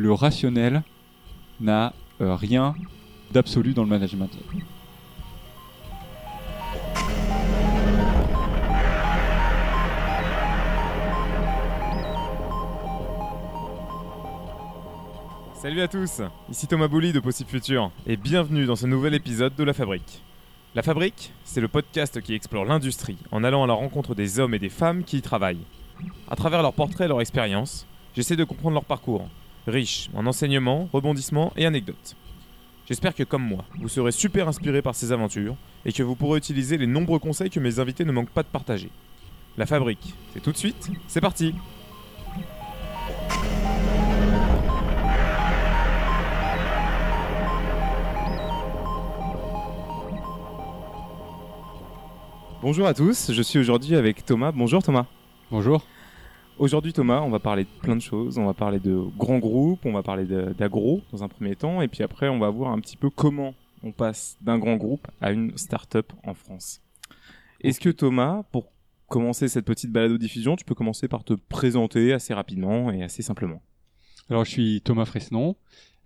le rationnel n'a euh, rien d'absolu dans le management. Salut à tous, ici Thomas Bouli de Possible Futur et bienvenue dans ce nouvel épisode de La Fabrique. La Fabrique, c'est le podcast qui explore l'industrie en allant à la rencontre des hommes et des femmes qui y travaillent. À travers leurs portraits et leur expérience, j'essaie de comprendre leur parcours, riche en enseignements, rebondissements et anecdotes. J'espère que comme moi, vous serez super inspiré par ces aventures et que vous pourrez utiliser les nombreux conseils que mes invités ne manquent pas de partager. La Fabrique, c'est tout de suite, c'est parti Bonjour à tous, je suis aujourd'hui avec Thomas. Bonjour Thomas. Bonjour. Aujourd'hui Thomas, on va parler de plein de choses. On va parler de grands groupes, on va parler d'agro dans un premier temps, et puis après on va voir un petit peu comment on passe d'un grand groupe à une start-up en France. Est-ce que Thomas, pour commencer cette petite balade diffusion, tu peux commencer par te présenter assez rapidement et assez simplement? Alors je suis Thomas Fresnon,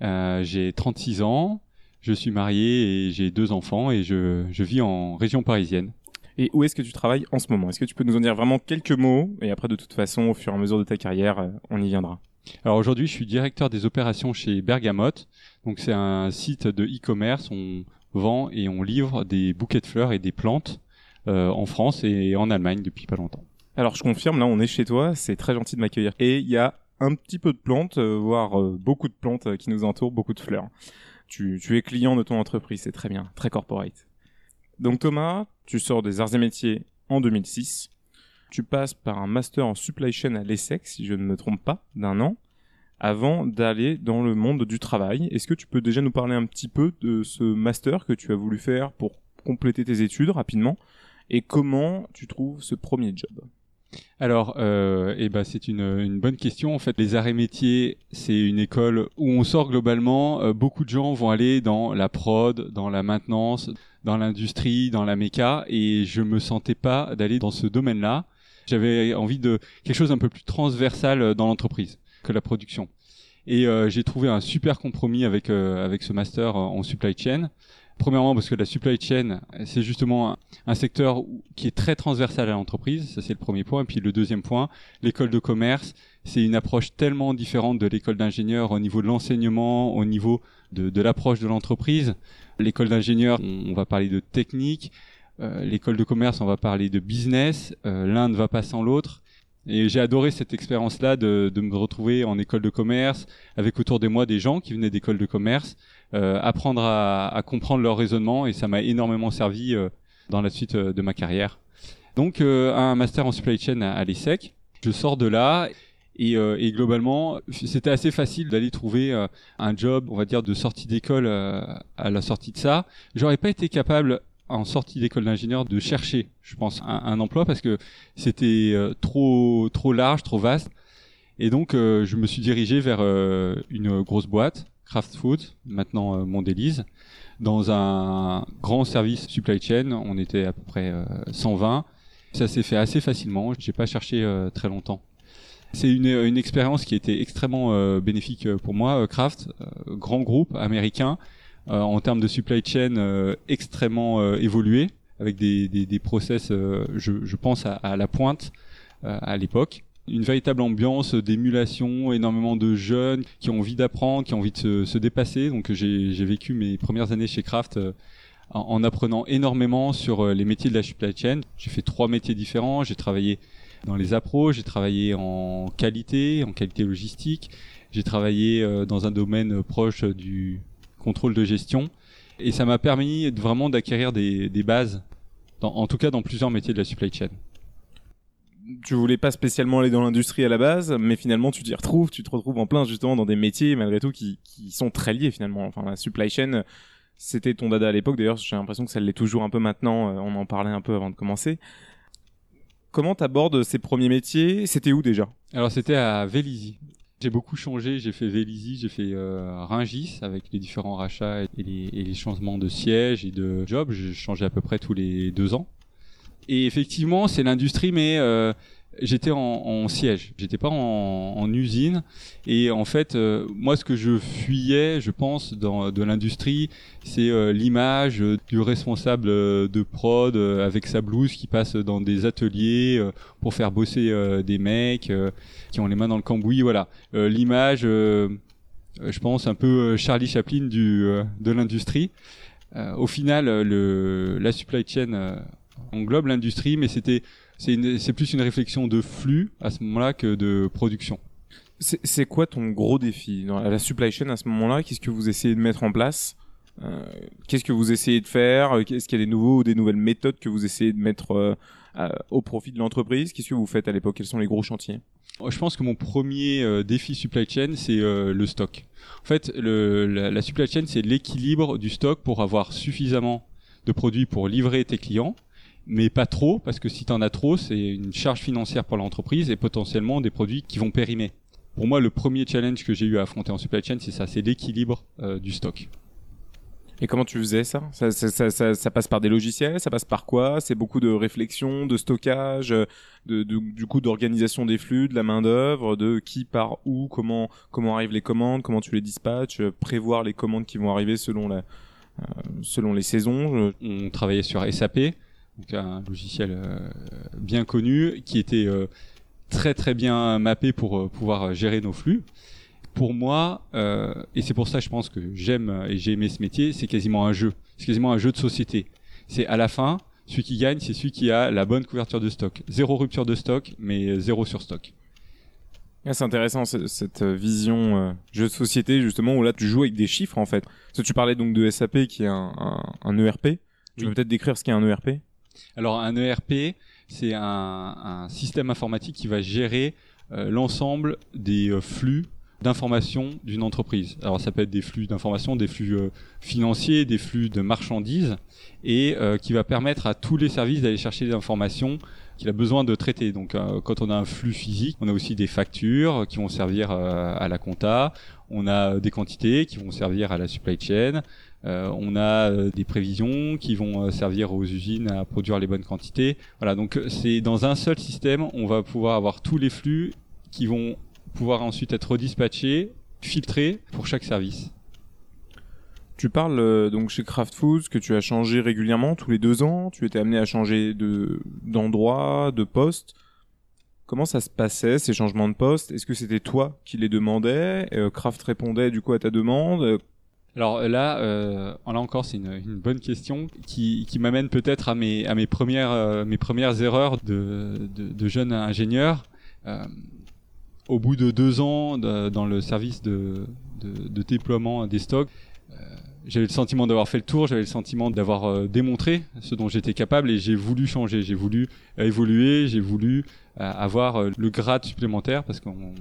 euh, j'ai 36 ans, je suis marié et j'ai deux enfants et je, je vis en région parisienne. Et où est-ce que tu travailles en ce moment? Est-ce que tu peux nous en dire vraiment quelques mots? Et après, de toute façon, au fur et à mesure de ta carrière, euh, on y viendra. Alors aujourd'hui je suis directeur des opérations chez Bergamote, donc c'est un site de e-commerce, on vend et on livre des bouquets de fleurs et des plantes euh, en France et en Allemagne depuis pas longtemps. Alors, je confirme, là, on est chez toi. C'est très gentil de m'accueillir. Et il y a un petit peu de plantes, euh, voire euh, beaucoup de plantes qui nous entourent, beaucoup de fleurs. Tu, tu es client de ton entreprise, c'est très bien, très corporate. Donc Thomas, tu sors des arts et métiers en 2006. Tu passes par un master en supply chain à l'ESSEC, si je ne me trompe pas, d'un an, avant d'aller dans le monde du travail. Est-ce que tu peux déjà nous parler un petit peu de ce master que tu as voulu faire pour compléter tes études rapidement? Et comment tu trouves ce premier job? Alors, euh, eh ben, c'est une, bonne question. En fait, les et métiers, c'est une école où on sort globalement. euh, beaucoup de gens vont aller dans la prod, dans la maintenance, dans l'industrie, dans la méca, et je me sentais pas d'aller dans ce domaine-là. J'avais envie de quelque chose un peu plus transversal euh, dans l'entreprise que la production. Et j'ai trouvé un super compromis avec avec ce master en supply chain. Premièrement parce que la supply chain, c'est justement un, secteur qui est très transversal à l'entreprise, ça c'est le premier point. Et puis le deuxième point, l'école de commerce, c'est une approche tellement différente de l'école d'ingénieur au niveau de l'enseignement, au niveau de, l'approche de l'entreprise. L'école d'ingénieur, on, va parler de technique. Euh, l'école de commerce, on va parler de business. Euh, L'un ne va pas sans l'autre. Et j'ai adoré cette expérience-là de, de me retrouver en école de commerce, avec autour de moi des gens qui venaient d'école de commerce, apprendre à, à comprendre leur raisonnement, et ça m'a énormément servi euh, dans la suite euh, de ma carrière. Donc euh, un master en supply chain à, à l'ESSEC. Je sors de là et, euh, et globalement c'était assez facile d'aller trouver euh, un job, on va dire de sortie d'école euh, à la sortie de ça. J'aurais pas été capable en sortie d'école d'ingénieur de chercher, je pense, un, un emploi parce que c'était euh, trop trop large, trop vaste. Et donc euh, je me suis dirigé vers euh, une grosse boîte, Kraft Food, maintenant euh, Mondelez, dans un grand service supply chain. On était à peu près euh, 120. Ça s'est fait assez facilement. J'ai pas cherché euh, très longtemps. C'est une, une expérience qui était extrêmement euh, bénéfique euh, pour moi. Euh, Kraft, euh, grand groupe américain, euh, en termes de supply chain euh, extrêmement euh, évolué, avec des, process, euh, je, je pense, à, à la pointe euh, à l'époque. Une véritable ambiance d'émulation, énormément de jeunes qui ont envie d'apprendre, qui ont envie de se, se dépasser. Donc j'ai vécu mes premières années chez Kraft euh, en, en apprenant énormément sur euh, les métiers de la supply chain. J'ai fait trois métiers différents. J'ai travaillé dans les appros, j'ai travaillé en qualité, en qualité logistique. J'ai travaillé euh, dans un domaine proche du contrôle de gestion. Et ça m'a permis vraiment d'acquérir des, des bases, en tout cas dans plusieurs métiers de la supply chain. Tu voulais pas spécialement aller dans l'industrie à la base, mais finalement tu t'y retrouves, tu te retrouves en plein justement dans des métiers malgré tout qui, sont très liés finalement. Enfin la supply chain, c'était ton dada à l'époque. D'ailleurs, j'ai l'impression que ça l'est toujours un peu maintenant. euh, On en parlait un peu avant de commencer. Comment t'abordes ces premiers métiers? C'était où déjà? Alors c'était à Vélizy. J'ai beaucoup changé, j'ai fait Vélizy, j'ai fait euh, Ringis avec les différents rachats et les, et les changements de siège et de job. J'ai changé à peu près tous les deux ans. Et effectivement, c'est l'industrie, mais euh, J'étais en, siège, j'étais pas en, usine. Et en fait, euh, moi, ce que je fuyais, je pense, dans de l'industrie, c'est euh, l'image du responsable de prod avec sa blouse qui passe dans des ateliers pour faire bosser des mecs qui ont les mains dans le cambouis. Voilà, l'image, je pense, un peu Charlie Chaplin du de l'industrie. au final, le, la supply chain englobe l'industrie, mais c'était c'est plus une réflexion de flux à ce moment-là que de production. C'est quoi ton gros défi dans la supply chain à ce moment-là? Qu'est-ce que vous essayez de mettre en place? Euh, Qu'est-ce que vous essayez de faire? Est-ce qu'il y a des nouveaux ou des nouvelles méthodes que vous essayez de mettre euh, au profit de l'entreprise? Qu'est-ce que vous faites à l'époque? Quels sont les gros chantiers? Je pense que mon premier euh, défi supply chain, c'est le stock. En fait, le, la, la supply chain, c'est l'équilibre du stock pour avoir suffisamment de produits pour livrer tes clients mais pas trop, parce que si tu en as trop, c'est une charge financière pour l'entreprise et potentiellement des produits qui vont périmer. Pour moi, le premier challenge que j'ai eu à affronter en supply chain, c'est ça, c'est l'équilibre euh, du stock. Et comment tu faisais ça? Ça, ça, ça ça, passe par des logiciels? Ça passe par quoi? C'est beaucoup de réflexion, de stockage, de, de du coup d'organisation des flux, de la main d'œuvre, de qui part où, comment comment arrivent les commandes, comment tu les dispatches, prévoir les commandes qui vont arriver selon la euh, selon les saisons. On travaillait sur SAP donc un logiciel euh, bien connu qui était euh, très très bien mappé pour euh, pouvoir gérer nos flux. Pour moi, et c'est pour ça je pense que j'aime et j'ai aimé ce métier, c'est quasiment un jeu. C'est quasiment un jeu de société. C'est à la fin, celui qui gagne, c'est celui qui a la bonne couverture de stock. Zéro rupture de stock, mais zéro sur stock. Ah, c'est intéressant cette vision jeu de société justement où là tu joues avec des chiffres en fait. Parce que tu parlais donc de SAP qui est un, un, ERP. Tu peux peut-être décrire ce qu'est un ERP alors un ERP, c'est un, système informatique qui va gérer euh, l'ensemble des euh, flux d'informations d'une entreprise. Alors ça peut être des flux d'informations, des flux euh, financiers, des flux de marchandises, et qui va permettre à tous les services d'aller chercher des informations qu'il a besoin de traiter. Donc quand on a un flux physique, on a aussi des factures qui vont servir à la compta, on a des quantités qui vont servir à la supply chain, euh, on a euh, des prévisions qui vont euh, servir aux usines à produire les bonnes quantités. Voilà, donc c'est dans un seul système, on va pouvoir avoir tous les flux qui vont pouvoir ensuite être redispatchés, filtrés pour chaque service. Tu parles donc chez Kraft Foods que tu as changé régulièrement tous les deux ans. Tu étais amené à changer de d'endroit, de poste. Comment ça se passait ces changements de poste? Est-ce que c'était toi qui les demandais? Kraft répondait du coup à ta demande? Alors là, euh, là encore, c'est une, bonne question qui, qui m'amène peut-être à mes, à mes premières, euh, mes premières erreurs de, de, jeune ingénieur. Euh, au bout de deux ans dans le service de, de, déploiement des stocks, euh, j'avais le sentiment d'avoir fait le tour, j'avais le sentiment d'avoir euh, démontré ce dont j'étais capable et j'ai voulu changer, j'ai voulu évoluer, j'ai voulu avoir le grade supplémentaire parce qu'on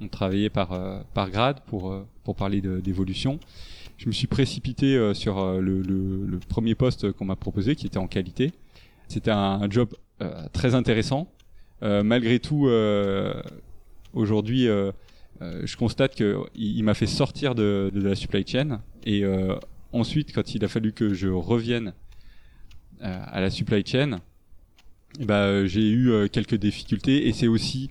on travaillait par, par grade pour, pour parler d'évolution je me suis précipité euh, sur euh, le, premier poste qu'on m'a proposé, qui était en qualité. C'était un, job euh, très intéressant. malgré tout, aujourd'hui, je constate que il, m'a fait sortir de, de, la supply chain. Et ensuite, quand il a fallu que je revienne à la supply chain, bah, j'ai eu quelques difficultés. Et c'est aussi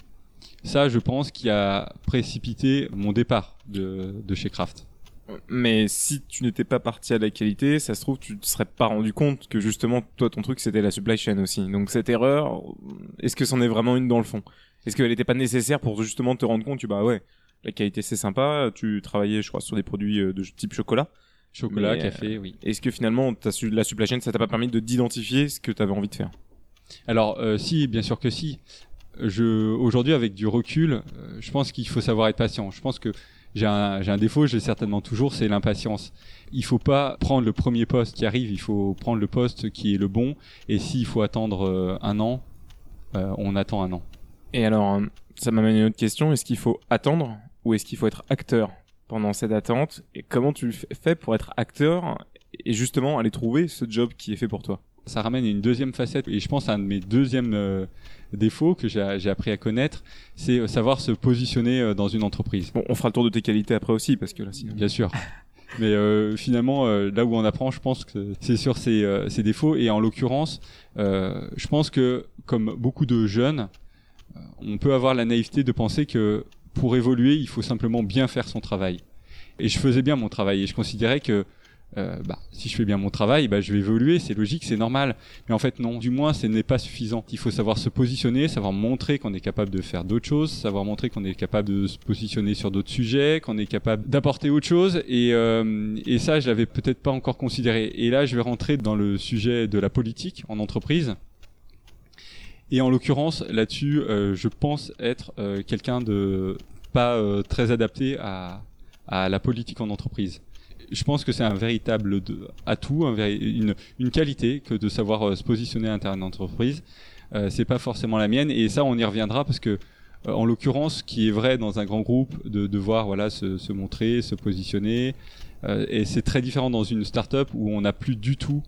ça, je pense, qui a précipité mon départ de, de chez Kraft. Mais si tu n'étais pas parti à la qualité, ça se trouve, tu te serais pas rendu compte que justement, toi, ton truc, c'était la supply chain aussi. Donc cette erreur, est-ce que c'en est vraiment une dans le fond? Est-ce qu'elle n'était pas nécessaire pour justement te rendre compte, tu bah ouais, la qualité c'est sympa, tu travaillais, je crois, sur des produits euh, de type chocolat. Chocolat, café, oui. Est-ce que finalement, su la supply chain, ça t'a pas permis de d'identifier ce que tu avais envie de faire? Alors, euh, si, bien sûr que si. Je, aujourd'hui, avec du recul, euh, je pense qu'il faut savoir être patient. Je pense que j'ai un, un, défaut, j'ai certainement toujours, c'est l'impatience. Il faut pas prendre le premier poste qui arrive, il faut prendre le poste qui est le bon. Et s'il faut attendre euh, un an, euh, on attend un an. Et alors, euh, ça m'amène à une autre question. Est-ce qu'il faut attendre ou est-ce qu'il faut être acteur pendant cette attente? Et comment tu fais pour être acteur et justement aller trouver ce job qui est fait pour toi? Ça ramène une deuxième facette et je pense à un de mes deuxièmes défaut que j'ai appris à connaître, c'est euh, savoir se positionner euh, dans une entreprise. Bon, on fera le tour de tes qualités après aussi, parce que là, sinon. Bien sûr. Mais euh, finalement, euh, là où on apprend, je pense que c'est sur ces, euh, défauts. Et en l'occurrence, je pense que comme beaucoup de jeunes, on peut avoir la naïveté de penser que pour évoluer, il faut simplement bien faire son travail. Et je faisais bien mon travail et je considérais que euh, bah, si je fais bien mon travail, bah, je vais évoluer, c'est logique, c'est normal. Mais en fait, non, du moins, ce n'est pas suffisant. Il faut savoir se positionner, savoir montrer qu'on est capable de faire d'autres choses, savoir montrer qu'on est capable de se positionner sur d'autres sujets, qu'on est capable d'apporter autre chose. Et, euh, et ça, je l'avais peut-être pas encore considéré. Et là, je vais rentrer dans le sujet de la politique en entreprise. Et en l'occurrence, là-dessus, euh, je pense être euh, quelqu'un de pas euh, très adapté à, à la politique en entreprise je pense que c'est un véritable atout, un une, une, qualité que de savoir euh, se positionner à l'intérieur d'une entreprise. Euh, c'est pas forcément la mienne, et ça, on y reviendra parce que, euh, en l'occurrence, ce qui est vrai dans un grand groupe, de devoir voilà se, se montrer, se positionner, et c'est très différent dans une start-up où on n'a plus du tout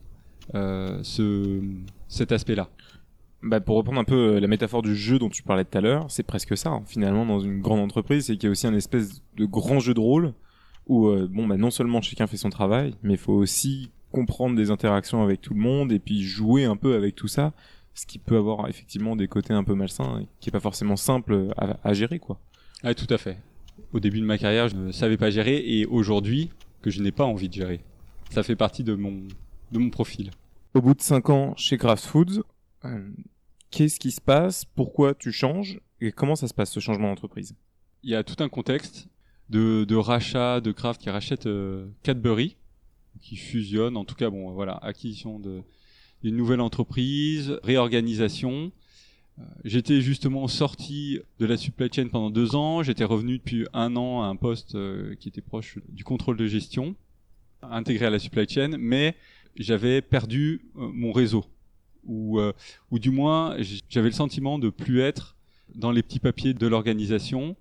ce, cet aspect-là. Bah pour reprendre un peu la métaphore du jeu dont tu parlais tout à l'heure, c'est presque ça. Hein. Finalement, dans une grande entreprise, c'est qu'il y a aussi un espèce de grand jeu de rôle où euh, bon bah non seulement chacun fait son travail, mais il faut aussi comprendre des interactions avec tout le monde et puis jouer un peu avec tout ça, ce qui peut avoir effectivement des côtés un peu malsains et qui est pas forcément simple à, gérer quoi. Ah tout à fait. Au début de ma carrière, je ne savais pas gérer et aujourd'hui que je n'ai pas envie de gérer. Ça fait partie de mon de mon profil. Au bout de 5 ans chez Kraft Foods, euh, qu'est-ce qui se passe? Pourquoi tu changes? Et comment ça se passe ce changement d'entreprise? Il y a tout un contexte de, rachat de Kraft qui rachète euh, Cadbury, qui fusionne. En tout cas, bon, voilà, acquisition d'une nouvelle entreprise, réorganisation. Euh, j'étais justement sorti de la supply chain pendant deux ans. J'étais revenu depuis un an à un poste euh, qui était proche du contrôle de gestion, intégré à la supply chain, mais j'avais perdu mon réseau, ou, ou du moins j'avais le sentiment de plus être dans les petits papiers de l'organisation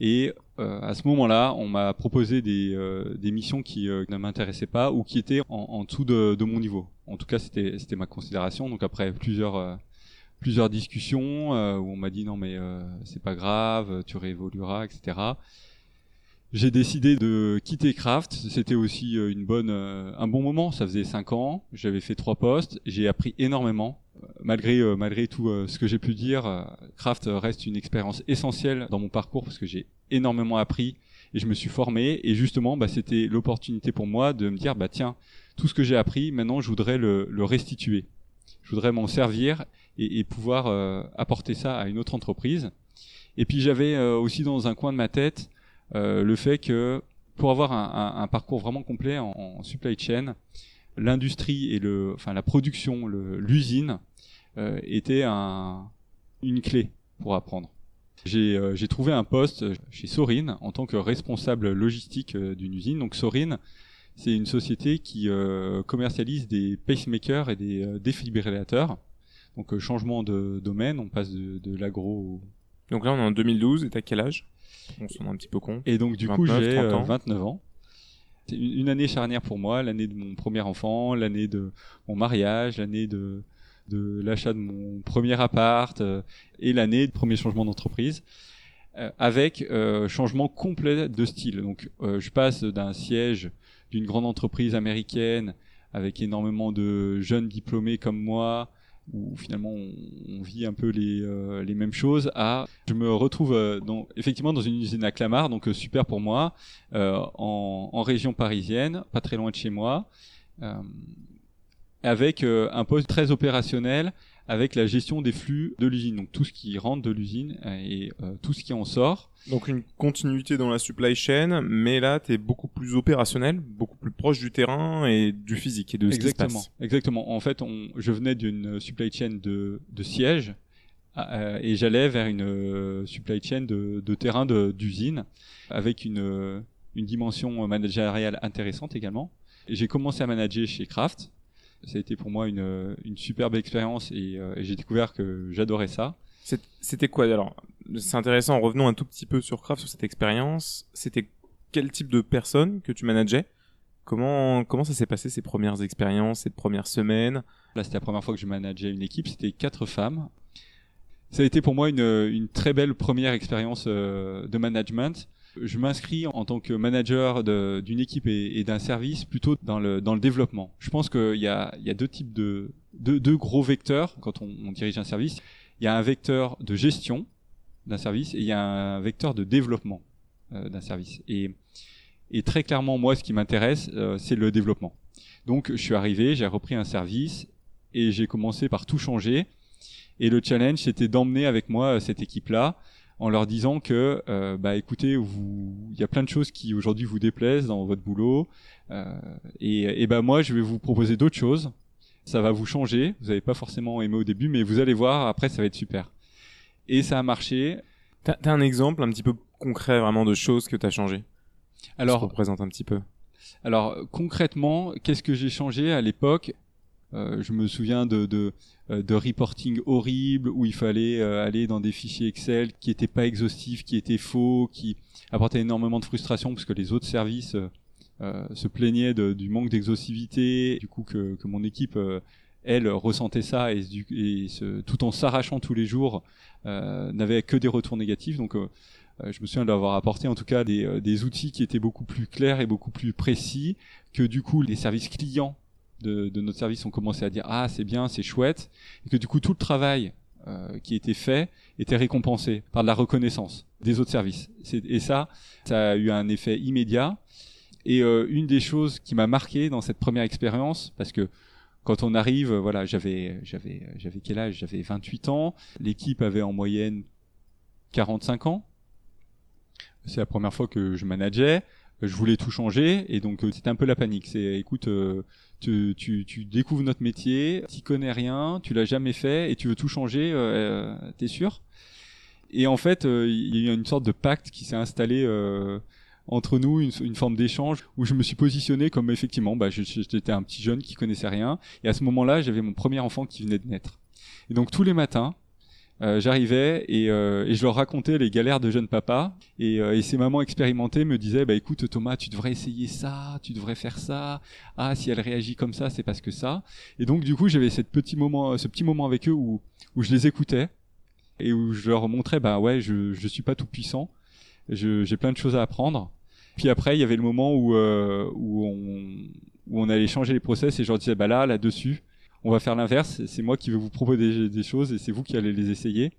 et euh, à ce moment-là, on m'a proposé des, euh, missions qui euh, ne m'intéressaient pas ou qui étaient en, dessous de, mon niveau. En tout cas, c'était c'était ma considération. Donc après plusieurs plusieurs discussions où on m'a dit non mais c'est pas grave, tu réévolueras, etc. J'ai décidé de quitter Kraft. C'était aussi une bonne, un bon moment. Ça faisait cinq ans. J'avais fait trois postes. J'ai appris énormément malgré euh, malgré tout euh, ce que j'ai pu dire, euh, Craft reste une expérience essentielle dans mon parcours parce que j'ai énormément appris et je me suis formé et justement bah, c'était l'opportunité pour moi de me dire bah tiens tout ce que j'ai appris maintenant je voudrais le, le restituer, je voudrais m'en servir et pouvoir apporter ça à une autre entreprise. Et puis j'avais aussi dans un coin de ma tête le fait que pour avoir un, un, un parcours vraiment complet en, en supply chain, l'industrie et le, enfin la production, l'usine euh, était un, une clé pour apprendre. J'ai euh, trouvé un poste chez Sorin en tant que responsable logistique euh, d'une usine. Donc Sorin, c'est une société qui commercialise des pacemakers et des défibrillateurs. Donc changement de domaine, on passe de, de l'agro. Donc là on est en 2012 et t'as quel âge? On se rend un petit peu compte. Et donc du coup j'ai 29 ans. C'est une année charnière pour moi, l'année de mon premier enfant, l'année de mon mariage, l'année de de l'achat de mon premier appart euh, et l'année de premier changement d'entreprise euh, avec euh, changement complet de style. Donc je passe d'un siège d'une grande entreprise américaine avec énormément de jeunes diplômés comme moi, où finalement on, vit un peu les, les mêmes choses, à je me retrouve dans, effectivement dans une usine à Clamart, donc super pour moi, en, en, région parisienne, pas très loin de chez moi avec euh, un poste très opérationnel avec la gestion des flux de l'usine, donc tout ce qui rentre de l'usine euh, et euh, tout ce qui en sort. Donc une continuité dans la supply chain, mais là tu es beaucoup plus opérationnel, beaucoup plus proche du terrain et du physique et de exactement, ce qui se passe. Exactement. En fait, on, je venais d'une supply chain de, de siège et j'allais vers une supply chain de, de terrain d'usine avec une, une dimension managériale intéressante également. J'ai commencé à manager chez Kraft ça a été pour moi une, une superbe expérience et, euh, et j'ai découvert que j'adorais ça. C'était quoi alors C'est intéressant. Revenons un tout petit peu sur Craft, sur cette expérience. C'était quel type de personnes que tu manageais? Comment comment ça s'est passé ces premières expériences, ces premières semaines Là, c'était la première fois que je manageais une équipe. C'était quatre femmes. Ça a été pour moi une, une très belle première expérience euh, de management je m'inscris en tant que manager d'une équipe et, d'un service plutôt dans le, développement. Je pense qu'il y a, deux types de deux, gros vecteurs quand on, dirige un service. Il y a un vecteur de gestion d'un service et il y a un vecteur de développement euh, d'un service. Et, et très clairement, moi, ce qui m'intéresse, euh, c'est le développement. Donc, je suis arrivé, j'ai repris un service et j'ai commencé par tout changer. Et le challenge, c'était d'emmener avec moi euh, cette équipe-là en leur disant que, euh, bah, écoutez, vous, il y a plein de choses qui aujourd'hui vous déplaisent dans votre boulot, euh, et, et bah moi, je vais vous proposer d'autres choses. Ça va vous changer. Vous n'avez pas forcément aimé au début, mais vous allez voir, après, ça va être super. Et ça a marché. T'as as un exemple un petit peu concret vraiment de choses que t'as changé? Alors, Ça représente un petit peu. Alors concrètement, qu'est-ce que j'ai changé à l'époque? Euh, Je me souviens de, de, euh, de reporting horrible où il fallait euh, aller dans des fichiers Excel qui étaient pas exhaustifs, qui étaient faux, qui apportaient énormément de frustration parce que les autres services euh, se plaignaient du manque d'exhaustivité, du coup que, que mon équipe elle ressentait ça et, et tout en s'arrachant tous les jours n'avait que des retours négatifs. Donc je me souviens d'avoir apporté en tout cas des, des outils qui étaient beaucoup plus clairs et beaucoup plus précis que du coup les services clients de, de notre service ont commencé à dire ah c'est bien c'est chouette et que du coup tout le travail euh, qui était fait était récompensé par de la reconnaissance des autres services. Et ça ça a eu un effet immédiat. Et euh, une des choses qui m'a marqué dans cette première expérience parce que quand on arrive euh, voilà j'avais j'avais j'avais quel âge? J'avais 28 ans. L'équipe avait en moyenne 45 ans. C'est la première fois que je manageais je voulais tout changer et donc euh, c'était un peu la panique. C'est écoute euh, tu, découvres notre métier tu connais rien tu l'as jamais fait et tu veux tout changer euh, t'es sûr? Et en fait il y a une sorte de pacte qui s'est installé entre nous une, une forme d'échange où je me suis positionné comme effectivement bah, j'étais un petit jeune qui connaissait rien et à ce moment-là j'avais mon premier enfant qui venait de naître. Et donc tous les matins euh, j'arrivais et, euh, et je leur racontais les galères de jeune papa et, euh, et ces mamans expérimentées me disaient bah écoute Thomas tu devrais essayer ça tu devrais faire ça. Ah si elle réagit comme ça c'est parce que ça. Et donc du coup j'avais cette petit moment ce petit moment avec eux où où je les écoutais et où je leur montrais bah ouais je je suis pas tout puissant. J'ai plein de choses à apprendre. Puis après il y avait le moment où euh, où on où on allait changer les process et je leur disais bah là là dessus on va faire l'inverse c'est moi qui vais vous proposer des, choses et c'est vous qui allez les essayer.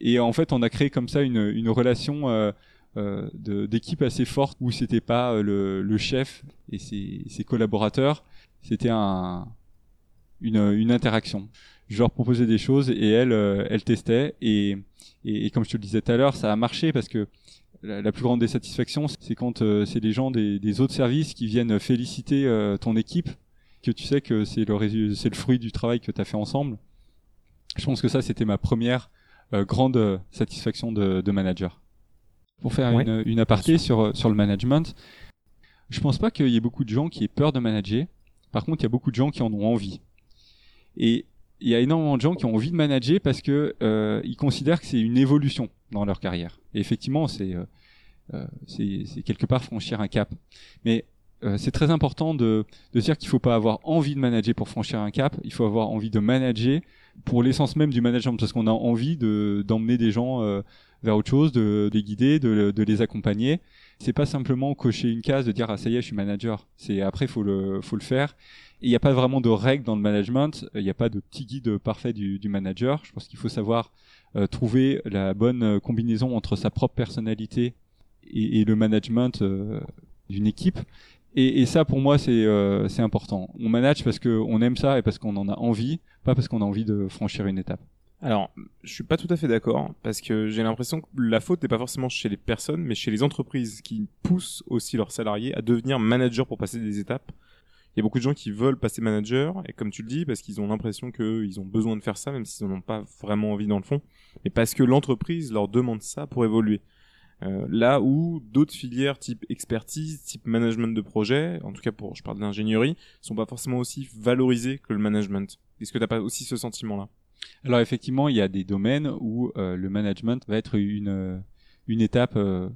Et en fait on a créé comme ça une une relation euh, euh, d'équipe assez forte où c'était pas euh, le, le chef et ses, ses collaborateurs, c'était un, une, une interaction. Je leur proposais des choses et elles, euh, elles testaient. Et, et, comme je te le disais tout à l'heure, ça a marché parce que la, plus grande des satisfactions, c'est quand c'est les gens des, des autres services qui viennent féliciter ton équipe, que tu sais que c'est le, résu- c'est le fruit du travail que tu as fait ensemble. Je pense que ça, c'était ma première euh, grande euh, satisfaction de, de manager. Pour faire Ouais. une, une aparté sur, euh, sur le management, je pense pas qu'il y ait beaucoup de gens qui aient peur de manager. Par contre, il y a beaucoup de gens qui en ont envie. Et il y a énormément de gens qui ont envie de manager parce que euh, ils considèrent que c'est une évolution dans leur carrière. Et effectivement, c'est euh, c'est c'est quelque part franchir un cap. Mais euh, c'est très important de, de dire qu'il faut pas avoir envie de manager pour franchir un cap. Il faut avoir envie de manager pour l'essence même du management, parce qu'on a envie de d'emmener des gens euh, vers autre chose, de, de les guider, de, de les accompagner. C'est pas simplement cocher une case de dire ah ça y est je suis manager. C'est après faut le faut le faire. Il n'y a pas vraiment de règles dans le management. Il n'y a pas de petit guide parfait du, du manager. Je pense qu'il faut savoir euh, trouver la bonne euh, combinaison entre sa propre personnalité et, et le management euh, d'une équipe. Et, et ça, pour moi, c'est euh, important. On manage parce qu'on aime ça et parce qu'on en a envie, pas parce qu'on a envie de franchir une étape. Alors, je suis pas tout à fait d'accord parce que j'ai l'impression que la faute n'est pas forcément chez les personnes, mais chez les entreprises qui poussent aussi leurs salariés à devenir managers pour passer des étapes. Il y a beaucoup de gens qui veulent passer manager et comme tu le dis, parce qu'ils ont l'impression qu'ils ont besoin de faire ça, même s'ils n'en ont pas vraiment envie dans le fond, mais parce que l'entreprise leur demande ça pour évoluer. Euh, là où d'autres filières type expertise, type management de projet, en tout cas pour, je parle d'ingénierie, sont pas forcément aussi valorisées que le management. Est-ce que t'as pas aussi ce sentiment-là? Alors effectivement, il y a des domaines où euh, le management va être une une étape euh,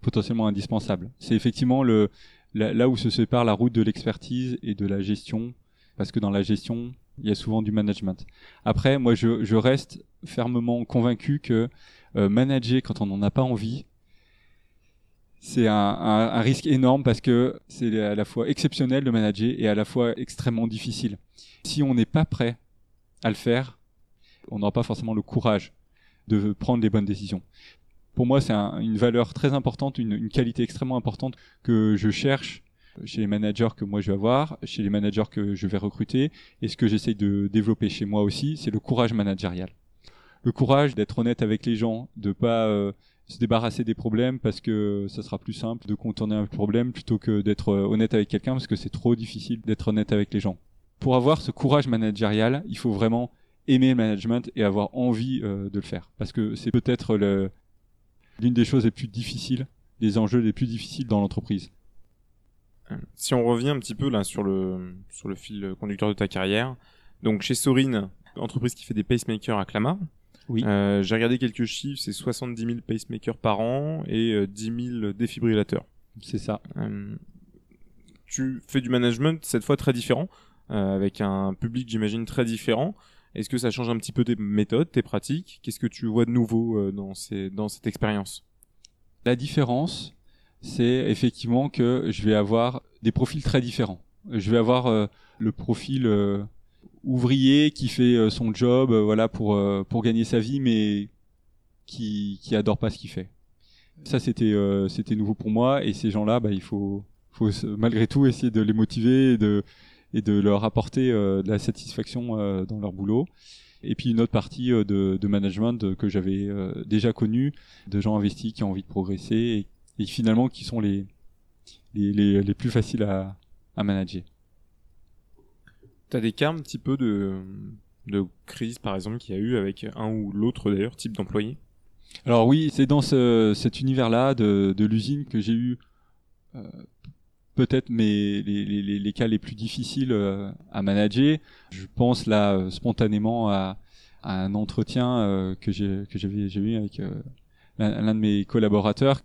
potentiellement indispensable. C'est effectivement le là, là où se sépare la route de l'expertise et de la gestion, parce que dans la gestion, il y a souvent du management. Après, moi, je, je reste fermement convaincu que euh, manager quand on n'en a pas envie, c'est un, risque énorme parce que c'est à la fois exceptionnel de manager et à la fois extrêmement difficile. Si on n'est pas prêt à le faire, on n'aura pas forcément le courage de prendre les bonnes décisions. Pour moi, c'est une valeur très importante, une, une qualité extrêmement importante que je cherche chez les managers que moi je vais avoir, chez les managers que je vais recruter, et ce que j'essaye de développer chez moi aussi, c'est le courage managérial. Le courage d'être honnête avec les gens, de pas euh, se débarrasser des problèmes parce que ça sera plus simple de contourner un problème plutôt que d'être euh, honnête avec quelqu'un parce que c'est trop difficile d'être honnête avec les gens. Pour avoir ce courage managérial, il faut vraiment aimer le management et avoir envie euh, de le faire parce que c'est peut-être l'une des choses les plus difficiles, les enjeux les plus difficiles dans l'entreprise. Si on revient un petit peu là sur le sur le fil conducteur de ta carrière, donc chez Sorin, entreprise qui fait des pacemakers à Clamart. Oui. Euh, j'ai regardé quelques chiffres, c'est 70 000 pacemakers par an et euh, 10 000 défibrillateurs. C'est ça. Euh, tu fais du management cette fois très différent, euh, avec un public j'imagine très différent. Est-ce que ça change un petit peu tes méthodes, tes pratiques? Qu'est-ce que tu vois de nouveau euh, dans, ces, dans cette expérience? La différence, c'est effectivement que je vais avoir des profils très différents. Je vais avoir euh, le profil euh, ouvrier qui fait euh, son job euh, voilà pour euh, pour gagner sa vie mais qui qui adore pas ce qu'il fait. Ça c'était c'était nouveau pour moi et ces gens-là bah il faut faut malgré tout essayer de les motiver et de et de leur apporter de la satisfaction dans leur boulot. Et puis une autre partie de, de management que j'avais déjà connue, de gens investis qui ont envie de progresser et et finalement qui sont les, les, les, les plus faciles à, à manager. T'as des cas un petit peu de, de crise, par exemple, qu'il y a eu avec un ou l'autre, d'ailleurs, type d'employé? Alors oui, c'est dans ce, cet univers-là de, de l'usine que j'ai eu euh, peut-être les, les, les, cas les plus difficiles euh, à manager. Je pense là euh, spontanément à, à, un entretien euh, que j'avais eu avec l'un de mes collaborateurs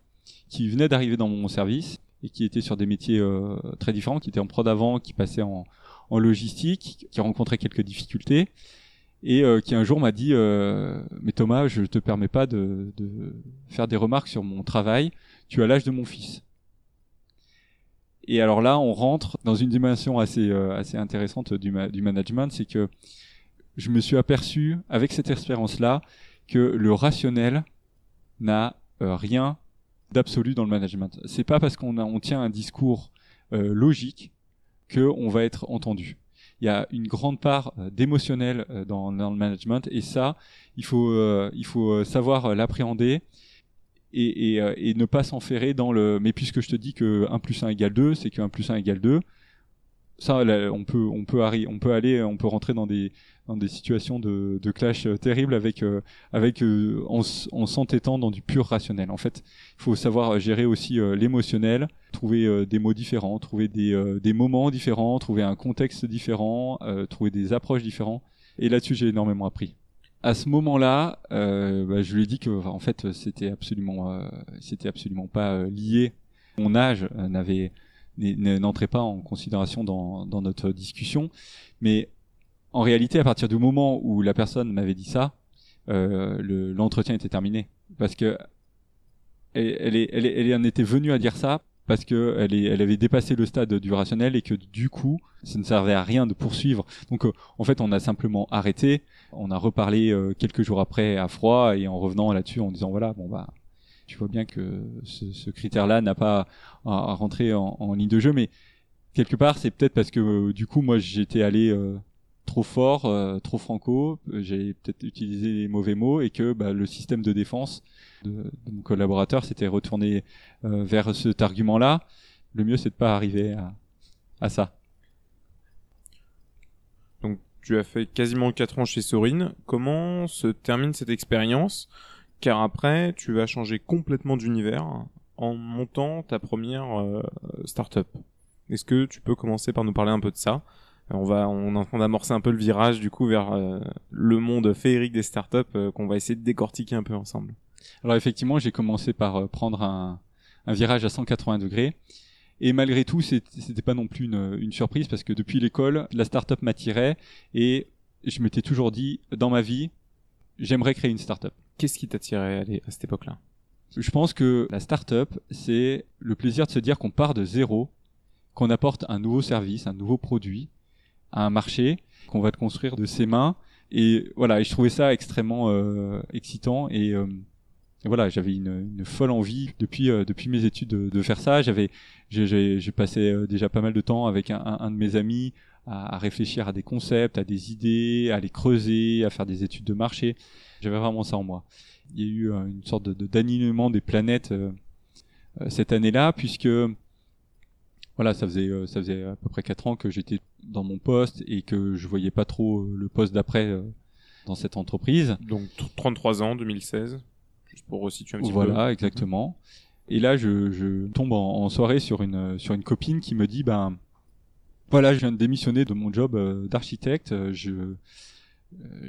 qui venait d'arriver dans mon service et qui était sur des métiers très différents, qui était en prod avant, qui passait en, logistique, qui rencontrait quelques difficultés et euh, qui un jour m'a dit euh, mais Thomas je te permets pas de, faire des remarques sur mon travail. Tu as l'âge de mon fils et alors là on rentre dans une dimension assez euh, intéressante du, ma du management c'est que je me suis aperçu avec cette expérience là que le rationnel n'a rien d'absolu dans le management. C'est pas parce qu'on on tient un discours logique que on va être entendu. Il y a une grande part euh, d'émotionnel euh, dans, le management et ça il faut euh, il faut savoir l'appréhender et, et, et, ne pas s'enferrer dans le mais puisque je te dis que 1 plus 1 égale 2 c'est que 1 plus 1 égale 2 on peut on peut aller on peut rentrer dans des situations de, clash terribles avec euh, euh, en, en s'entêtant dans du pur rationnel. En fait, il faut savoir gérer aussi euh, l'émotionnel, trouver des mots différents, trouver des des moments différents, trouver un contexte différent, trouver des approches différentes. Et là-dessus, j'ai énormément appris. À ce moment-là, bah, je lui ai dit que en fait, c'était absolument c'était absolument pas lié. Mon âge n'avait n'entrait pas en considération dans, dans notre discussion, mais en réalité, à partir du moment où la personne m'avait dit ça, euh, l'entretien le, était terminé. Parce que elle, elle, est, elle en était venue à dire ça parce que elle, est, elle avait dépassé le stade du rationnel et que du coup, ça ne servait à rien de poursuivre. Donc, euh, en fait, on a simplement arrêté. On a reparlé euh, quelques jours après à froid et en revenant là-dessus en disant voilà, bon bah, tu vois bien que ce, critère-là n'a pas à, rentrer en, ligne de jeu, mais quelque part, c'est peut-être parce que euh, du coup, moi, j'étais allé euh, trop fort, euh, trop franco, j'ai peut-être utilisé les mauvais mots et que bah, le système de défense de, mon collaborateur s'était retourné vers cet argument-là. Le mieux, c'est de pas arriver à, à, ça. Donc, tu as fait quasiment 4 ans chez Sorin. Comment se termine cette expérience? Car après, tu vas changer complètement d'univers en montant ta première euh, startup. Est-ce que tu peux commencer par nous parler un peu de ça? On va on est en train d'amorcer un peu le virage du coup vers euh, le monde féerique des startups euh, qu'on va essayer de décortiquer un peu ensemble. Alors effectivement, j'ai commencé par euh, prendre un, un, virage à 180 degrés. Et malgré tout, c'était pas non plus une, une, surprise parce que depuis l'école, la startup m'attirait et je m'étais toujours dit dans ma vie, j'aimerais créer une startup. Qu'est-ce qui t'attirait à cette époque-là? Je pense que la startup, c'est le plaisir de se dire qu'on part de zéro, qu'on apporte un nouveau service, un nouveau produit à un marché qu'on va te construire de ses mains Et voilà, et je trouvais ça extrêmement excitant et voilà, j'avais une, folle envie depuis depuis mes études de, faire ça. J'avais j'ai passé déjà pas mal de temps avec un, de mes amis à, à, réfléchir à des concepts, à des idées, à les creuser, à faire des études de marché. J'avais vraiment ça en moi. Il y a eu une sorte de d'alignement des planètes cette année-là, puisque voilà, ça faisait ça faisait à peu près quatre ans que j'étais dans mon poste et que je voyais pas trop le poste d'après dans cette entreprise. Donc 33 ans, 2016, juste pour resituer un petit voilà, peu. Voilà, exactement. Et là, je, je tombe en, en, soirée sur une sur une copine qui me dit ben voilà, je viens de démissionner de mon job d'architecte, je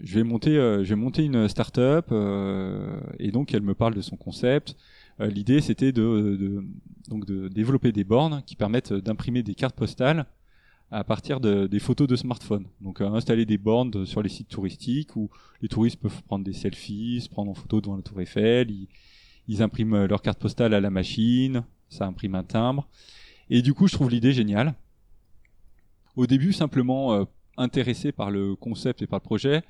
je vais monter je vais monter une start-up et donc elle me parle de son concept. L'idée c'était de, de donc de développer des bornes qui permettent d'imprimer des cartes postales à partir de, des photos de smartphone. Donc euh, installer des bornes sur les sites touristiques où les touristes peuvent prendre des selfies, se prendre en photo devant la tour Eiffel, ils, ils impriment leur carte postale à la machine, ça imprime un timbre. Et du coup, je trouve l'idée géniale. Au début, simplement euh, intéressé par le concept et par le projet,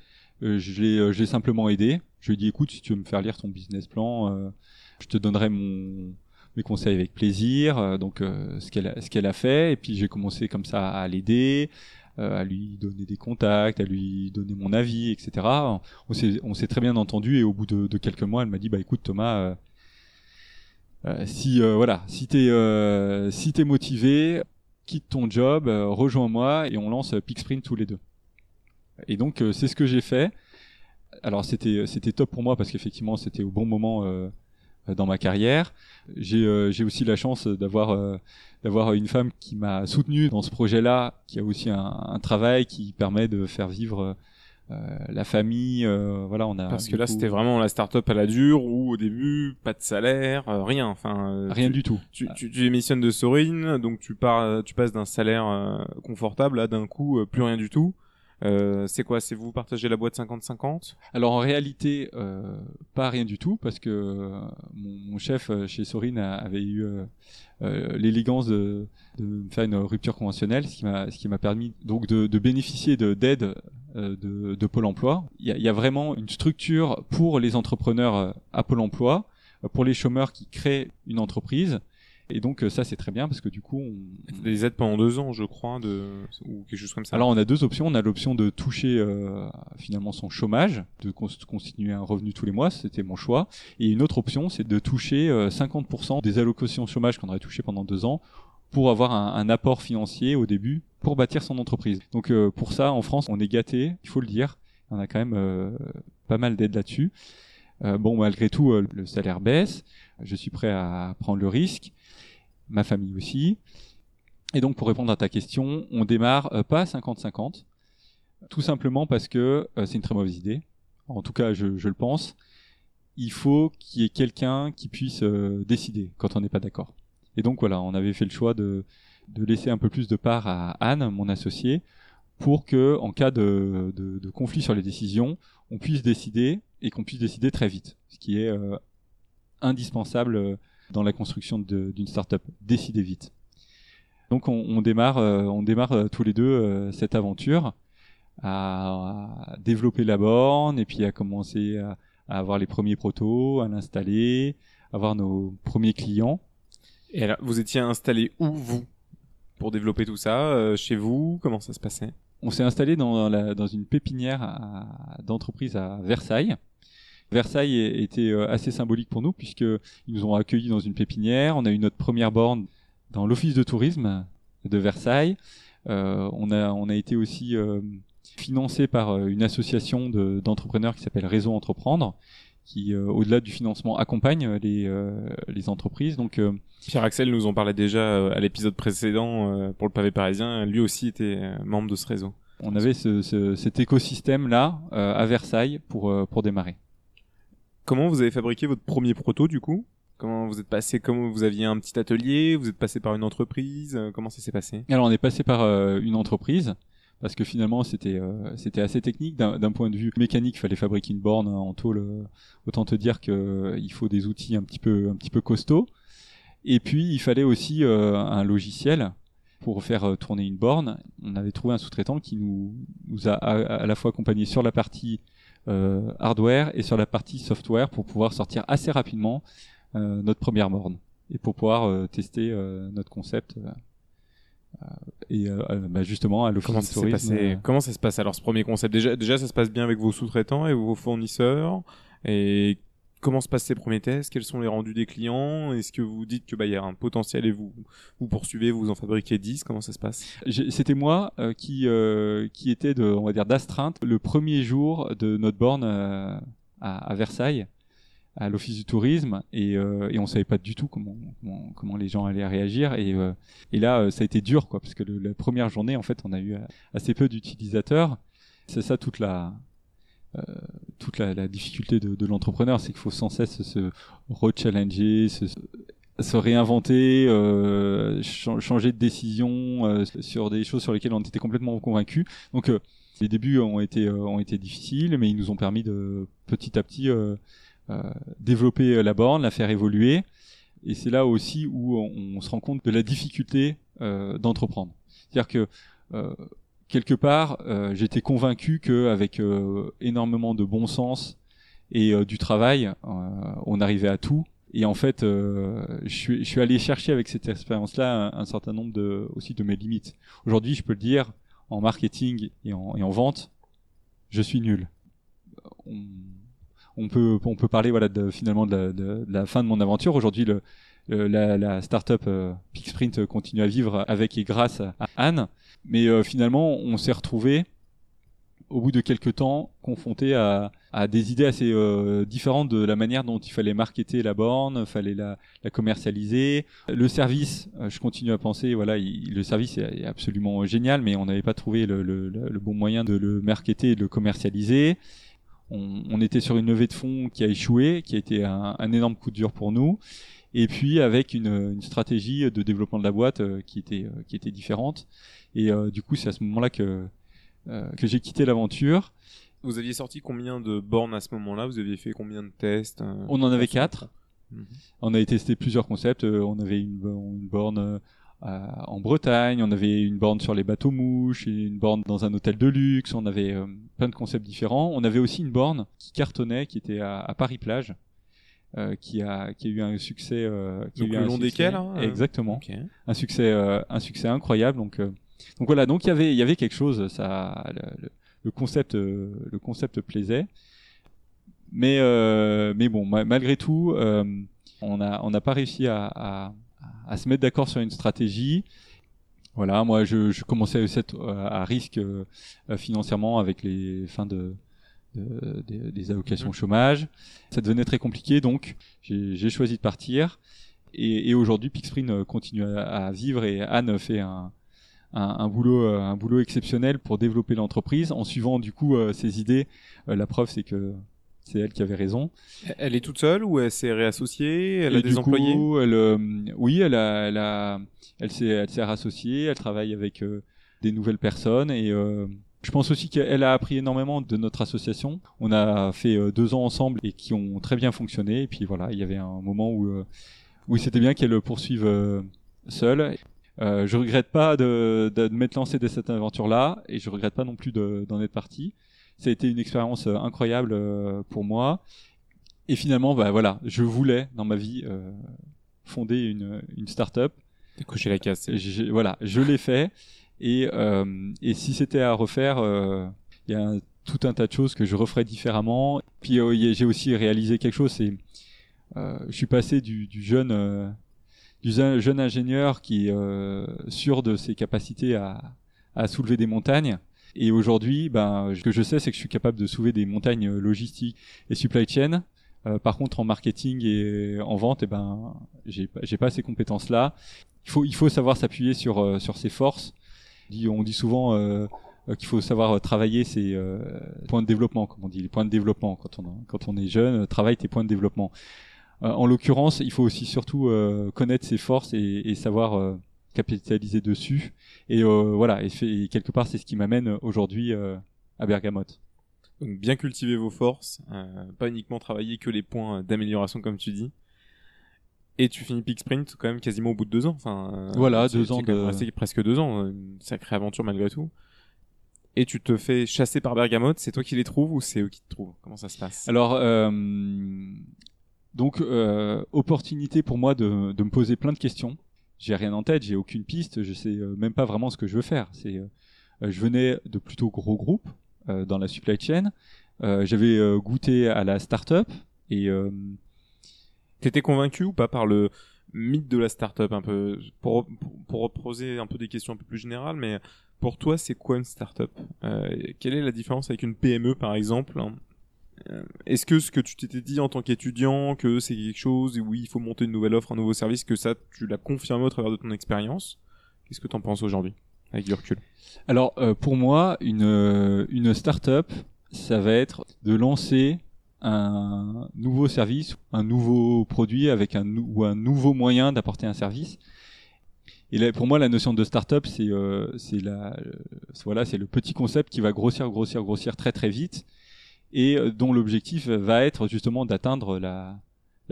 euh, je l'ai simplement aidé. Je lui ai dit, écoute, si tu veux me faire lire ton business plan, je te donnerai mon, mes conseils avec plaisir. Euh, donc euh, ce qu'elle ce a fait et puis j'ai commencé comme ça à l'aider, euh, à lui donner des contacts, à lui donner mon avis, etc. On s'est très bien entendu et au bout de, de quelques mois, elle m'a dit bah écoute Thomas. Euh, si voilà, si t'es euh, si t'es motivé, quitte ton job, rejoins-moi et on lance Pixprint tous les deux. Et donc c'est ce que j'ai fait. Alors c'était c'était top pour moi parce qu'effectivement c'était au bon moment dans ma carrière. J'ai euh, aussi la chance d'avoir euh, d'avoir une femme qui m'a soutenu dans ce projet-là, qui a aussi un, un, travail qui permet de faire vivre euh, la famille. voilà, on a parce que là c'était vraiment la start-up à la dure où au début pas de salaire, rien, enfin rien du tout. Tu, tu, tu émissionnes de Sorine, donc tu pars, tu passes d'un salaire confortable à d'un coup plus rien du tout. Euh, c'est quoi C'est vous partagez la boîte 50-50 Alors en réalité, euh, pas rien du tout, parce que euh, mon, chef euh, chez Sorine avait eu l'élégance de, faire une rupture conventionnelle, ce qui m'a permis donc de, bénéficier de d'aide de, de, Pôle Emploi. Il y, a, il y, a, vraiment une structure pour les entrepreneurs à Pôle Emploi, pour les chômeurs qui créent une entreprise et donc euh, ça c'est très bien parce que du coup on... des aides pendant deux ans je crois de ou quelque chose comme ça. Alors on a deux options, on a l'option de toucher euh, finalement son chômage, de constituer un revenu tous les mois, c'était mon choix, et une autre option c'est de toucher 50% euh, des allocations chômage qu'on aurait touché pendant deux ans pour avoir un, un, apport financier au début pour bâtir son entreprise. Donc euh, pour ça en France on est gâté, il faut le dire, on a quand même euh, pas mal d'aides là-dessus. bon malgré tout le salaire baisse, je suis prêt à prendre le risque ma famille aussi. Et donc pour répondre à ta question, on démarre euh, pas 50-50, tout simplement parce que euh, c'est une très mauvaise idée. En tout cas, je, le pense. Il faut qu'il y ait quelqu'un qui puisse euh, décider quand on n'est pas d'accord. Et donc voilà, on avait fait le choix de, laisser un peu plus de part à Anne, mon associé, pour que, en cas de conflit sur les décisions, on puisse décider et qu'on puisse décider très vite, ce qui est indispensable dans la construction d'une startup. Décidez vite. Donc on, on démarre, euh, on démarre euh, tous les deux euh, cette aventure à, à, développer la borne et puis à commencer à, à avoir les premiers protos, à l'installer, avoir nos premiers clients. Et alors, vous étiez installé où vous pour développer tout ça Chez vous? Comment ça se passait? On s'est installé dans, la, dans une pépinière d'entreprise à Versailles. Versailles était euh, assez symbolique pour nous puisqu'ils nous ont accueillis dans une pépinière. On a eu notre première borne dans l'office de tourisme de Versailles. Euh, on, a, on a été aussi euh, financé par une association d'entrepreneurs qui s'appelle Réseau Entreprendre, qui, euh, au-delà du financement, accompagne les, les entreprises. Donc, Pierre Axel nous en parlait déjà à l'épisode précédent pour le pavé parisien. Lui aussi était membre de ce réseau. On avait ce, ce, cet écosystème-là à Versailles pour, pour démarrer. Comment vous avez fabriqué votre premier proto du coup? Comment vous êtes passé Comment vous aviez un petit atelier Vous êtes passé par une entreprise euh, Comment ça s'est passé? Alors on est passé par euh, une entreprise parce que finalement c'était euh, c'était assez technique d'un point de vue mécanique. Il fallait fabriquer une borne en tôle. autant te dire que il faut des outils un petit peu un petit peu costauds. Et puis il fallait aussi un logiciel pour faire tourner une borne, on avait trouvé un sous-traitant qui nous, nous a à, la fois accompagné sur la partie hardware et sur la partie software pour pouvoir sortir assez rapidement notre première borne et pour pouvoir tester notre concept et bah justement à l'office comment, ça passé, comment ça se passe alors ce premier concept? Déjà, déjà ça se passe bien avec vos sous-traitants et vos fournisseurs? Et comment se passent ces premiers tests Quels sont les rendus des clients Est-ce que vous dites que bah il y a un potentiel et vous vous poursuivez, vous en fabriquez 10 Comment ça se passe? C'était moi euh, qui euh, qui était de on va dire d'astreinte le premier jour de notre borne euh, à, Versailles à l'office du tourisme et, euh, et on savait pas du tout comment, comment, les gens allaient réagir et, euh, et là ça a été dur quoi parce que la première journée en fait on a eu assez peu d'utilisateurs. C'est ça toute la euh, toute la, difficulté de, l'entrepreneur, c'est qu'il faut sans cesse se re-challenger, se, se, réinventer, euh, changer de décision euh, sur des choses sur lesquelles on était complètement convaincu. Donc euh, les débuts ont été ont été difficiles, mais ils nous ont permis de petit à petit développer la borne, la faire évoluer. Et c'est là aussi où on, on, se rend compte de la difficulté d'entreprendre. C'est-à-dire que quelque part, euh, j'étais convaincu qu'avec euh, énormément de bon sens et euh, du travail, on arrivait à tout. Et en fait, je suis, allé chercher avec cette expérience-là un, certain nombre de, aussi de mes limites. Aujourd'hui, je peux le dire, en marketing et en, vente, je suis nul. On, on, peut, on peut parler voilà, de, finalement de la, de la fin de mon aventure. Aujourd'hui, le, la, la startup euh, Pixprint continue à vivre avec et grâce à Anne. Mais euh, finalement, on s'est retrouvé au bout de quelques temps confronté à, à des idées assez euh, différentes de la manière dont il fallait marketer la borne, fallait la, la commercialiser. Le service, euh, je continue à penser, voilà, le service est, absolument génial, mais on n'avait pas trouvé le, le, le, bon moyen de le marketer et de le commercialiser. On, on, était sur une levée de fonds qui a échoué, qui a été un, un énorme coup de dur pour nous et puis avec une, une, stratégie de développement de la boîte euh, qui était euh, qui était différente. Et euh, du coup, c'est à ce moment-là que que j'ai quitté l'aventure. Vous aviez sorti combien de bornes à ce moment-là? Vous aviez fait combien de tests On en avait quatre. Mhm. On avait testé plusieurs concepts. On avait une, une borne en Bretagne, on avait une borne sur les bateaux mouches, une borne dans un hôtel de luxe, on avait plein de concepts différents. On avait aussi une borne qui cartonnait, qui était à, à Paris Plage, euh, qui a qui a eu un succès euh, qui donc a eu le long desquels hein, euh, exactement. un succès un succès incroyable. Donc donc voilà donc il y avait il y avait quelque chose ça le, le concept le concept plaisait. Mais mais bon malgré tout on a on n'a pas réussi à, à, à se mettre d'accord sur une stratégie. Voilà, moi je, je commençais à, à risque financièrement avec les fins de, des allocations mmh. chômage. Ça devenait très compliqué, donc j'ai choisi de partir. Et, et aujourd'hui, Pixprint euh, continue à, vivre et Anne fait un, un, boulot, euh, un boulot exceptionnel pour développer l'entreprise en suivant du coup euh, ses idées. la preuve, c'est que c'est elle qui avait raison. Elle est toute seule ou elle s'est réassociée? Elle a des employés? elle, Oui, elle a, elle a, elle s'est, rassociée. Elle travaille avec des nouvelles personnes et je pense aussi qu'elle a appris énormément de notre association. On a fait euh, deux ans ensemble et qui ont très bien fonctionné. Et puis voilà, il y avait un moment où euh, où c'était bien qu'elle poursuive euh, seule. Euh, je regrette pas de, de, m'être lancé de cette aventure-là et je regrette pas non plus d'en être parti. Ça a été une expérience incroyable pour moi. Et finalement, bah voilà, je voulais dans ma vie fonder une, une start-up. Coucher la casse. voilà, je l'ai fait. Et, euh, et si c'était à refaire, euh, il y a tout un tas de choses que je referais différemment. Puis euh, j'ai aussi réalisé quelque chose, c'est je suis passé du, du jeune du jeune ingénieur qui est sûr de ses capacités à, à soulever des montagnes. Et aujourd'hui, ben, ce que je sais, c'est que je suis capable de soulever des montagnes logistiques et supply chain. par contre, en marketing et en vente, eh ben, j'ai, pas ces compétences-là. Il faut, il faut savoir s'appuyer sur, sur ses forces on dit souvent euh, euh, qu'il faut savoir euh, travailler ses points de développement, comme on dit, les points de développement. Quand on, quand on est jeune, travaille tes points de développement. en l'occurrence, il faut aussi surtout connaître ses forces et, savoir capitaliser dessus. Et voilà, et, quelque part, c'est ce qui m'amène aujourd'hui à Bergamote. Donc bien cultiver vos forces, pas uniquement travailler que les points d'amélioration comme tu dis. Et tu finis Peak Sprint quand même quasiment au bout de deux ans. Enfin, euh, Voilà, deux ans de- resté presque deux ans. Une sacrée aventure malgré tout. Et tu te fais chasser par Bergamote. C'est toi qui les trouves ou c'est eux qui te trouvent? Comment ça se passe? Alors, euh, donc, euh, opportunité pour moi de, de me poser plein de questions. J'ai rien en tête, j'ai aucune piste, je sais euh, même pas vraiment ce que je veux faire. C'est, euh, euh, je venais de plutôt gros groupes euh, dans la supply chain. Euh, J'avais euh, goûté à la startup et euh, T'étais convaincu ou pas par le mythe de la startup un peu pour, pour, reposer un peu des questions un peu plus générales, mais pour toi, c'est quoi une startup? Euh, Quelle est la différence avec une PME par exemple? Euh, Est-ce que ce que tu t'étais dit en tant qu'étudiant, que c'est quelque chose où il faut monter une nouvelle offre, un nouveau service, que ça tu l'as confirmé au travers de ton expérience? Qu'est-ce que t'en penses aujourd'hui avec du recul? Alors, euh, pour moi, une, euh, une start-up, ça va être de lancer un nouveau service, un nouveau produit avec un, ou un nouveau moyen d'apporter un service. Et pour moi, la notion de start-up, c'est euh, la, euh, voilà, c'est le petit concept qui va grossir, grossir, grossir très très vite et euh, dont l'objectif va être justement d'atteindre la,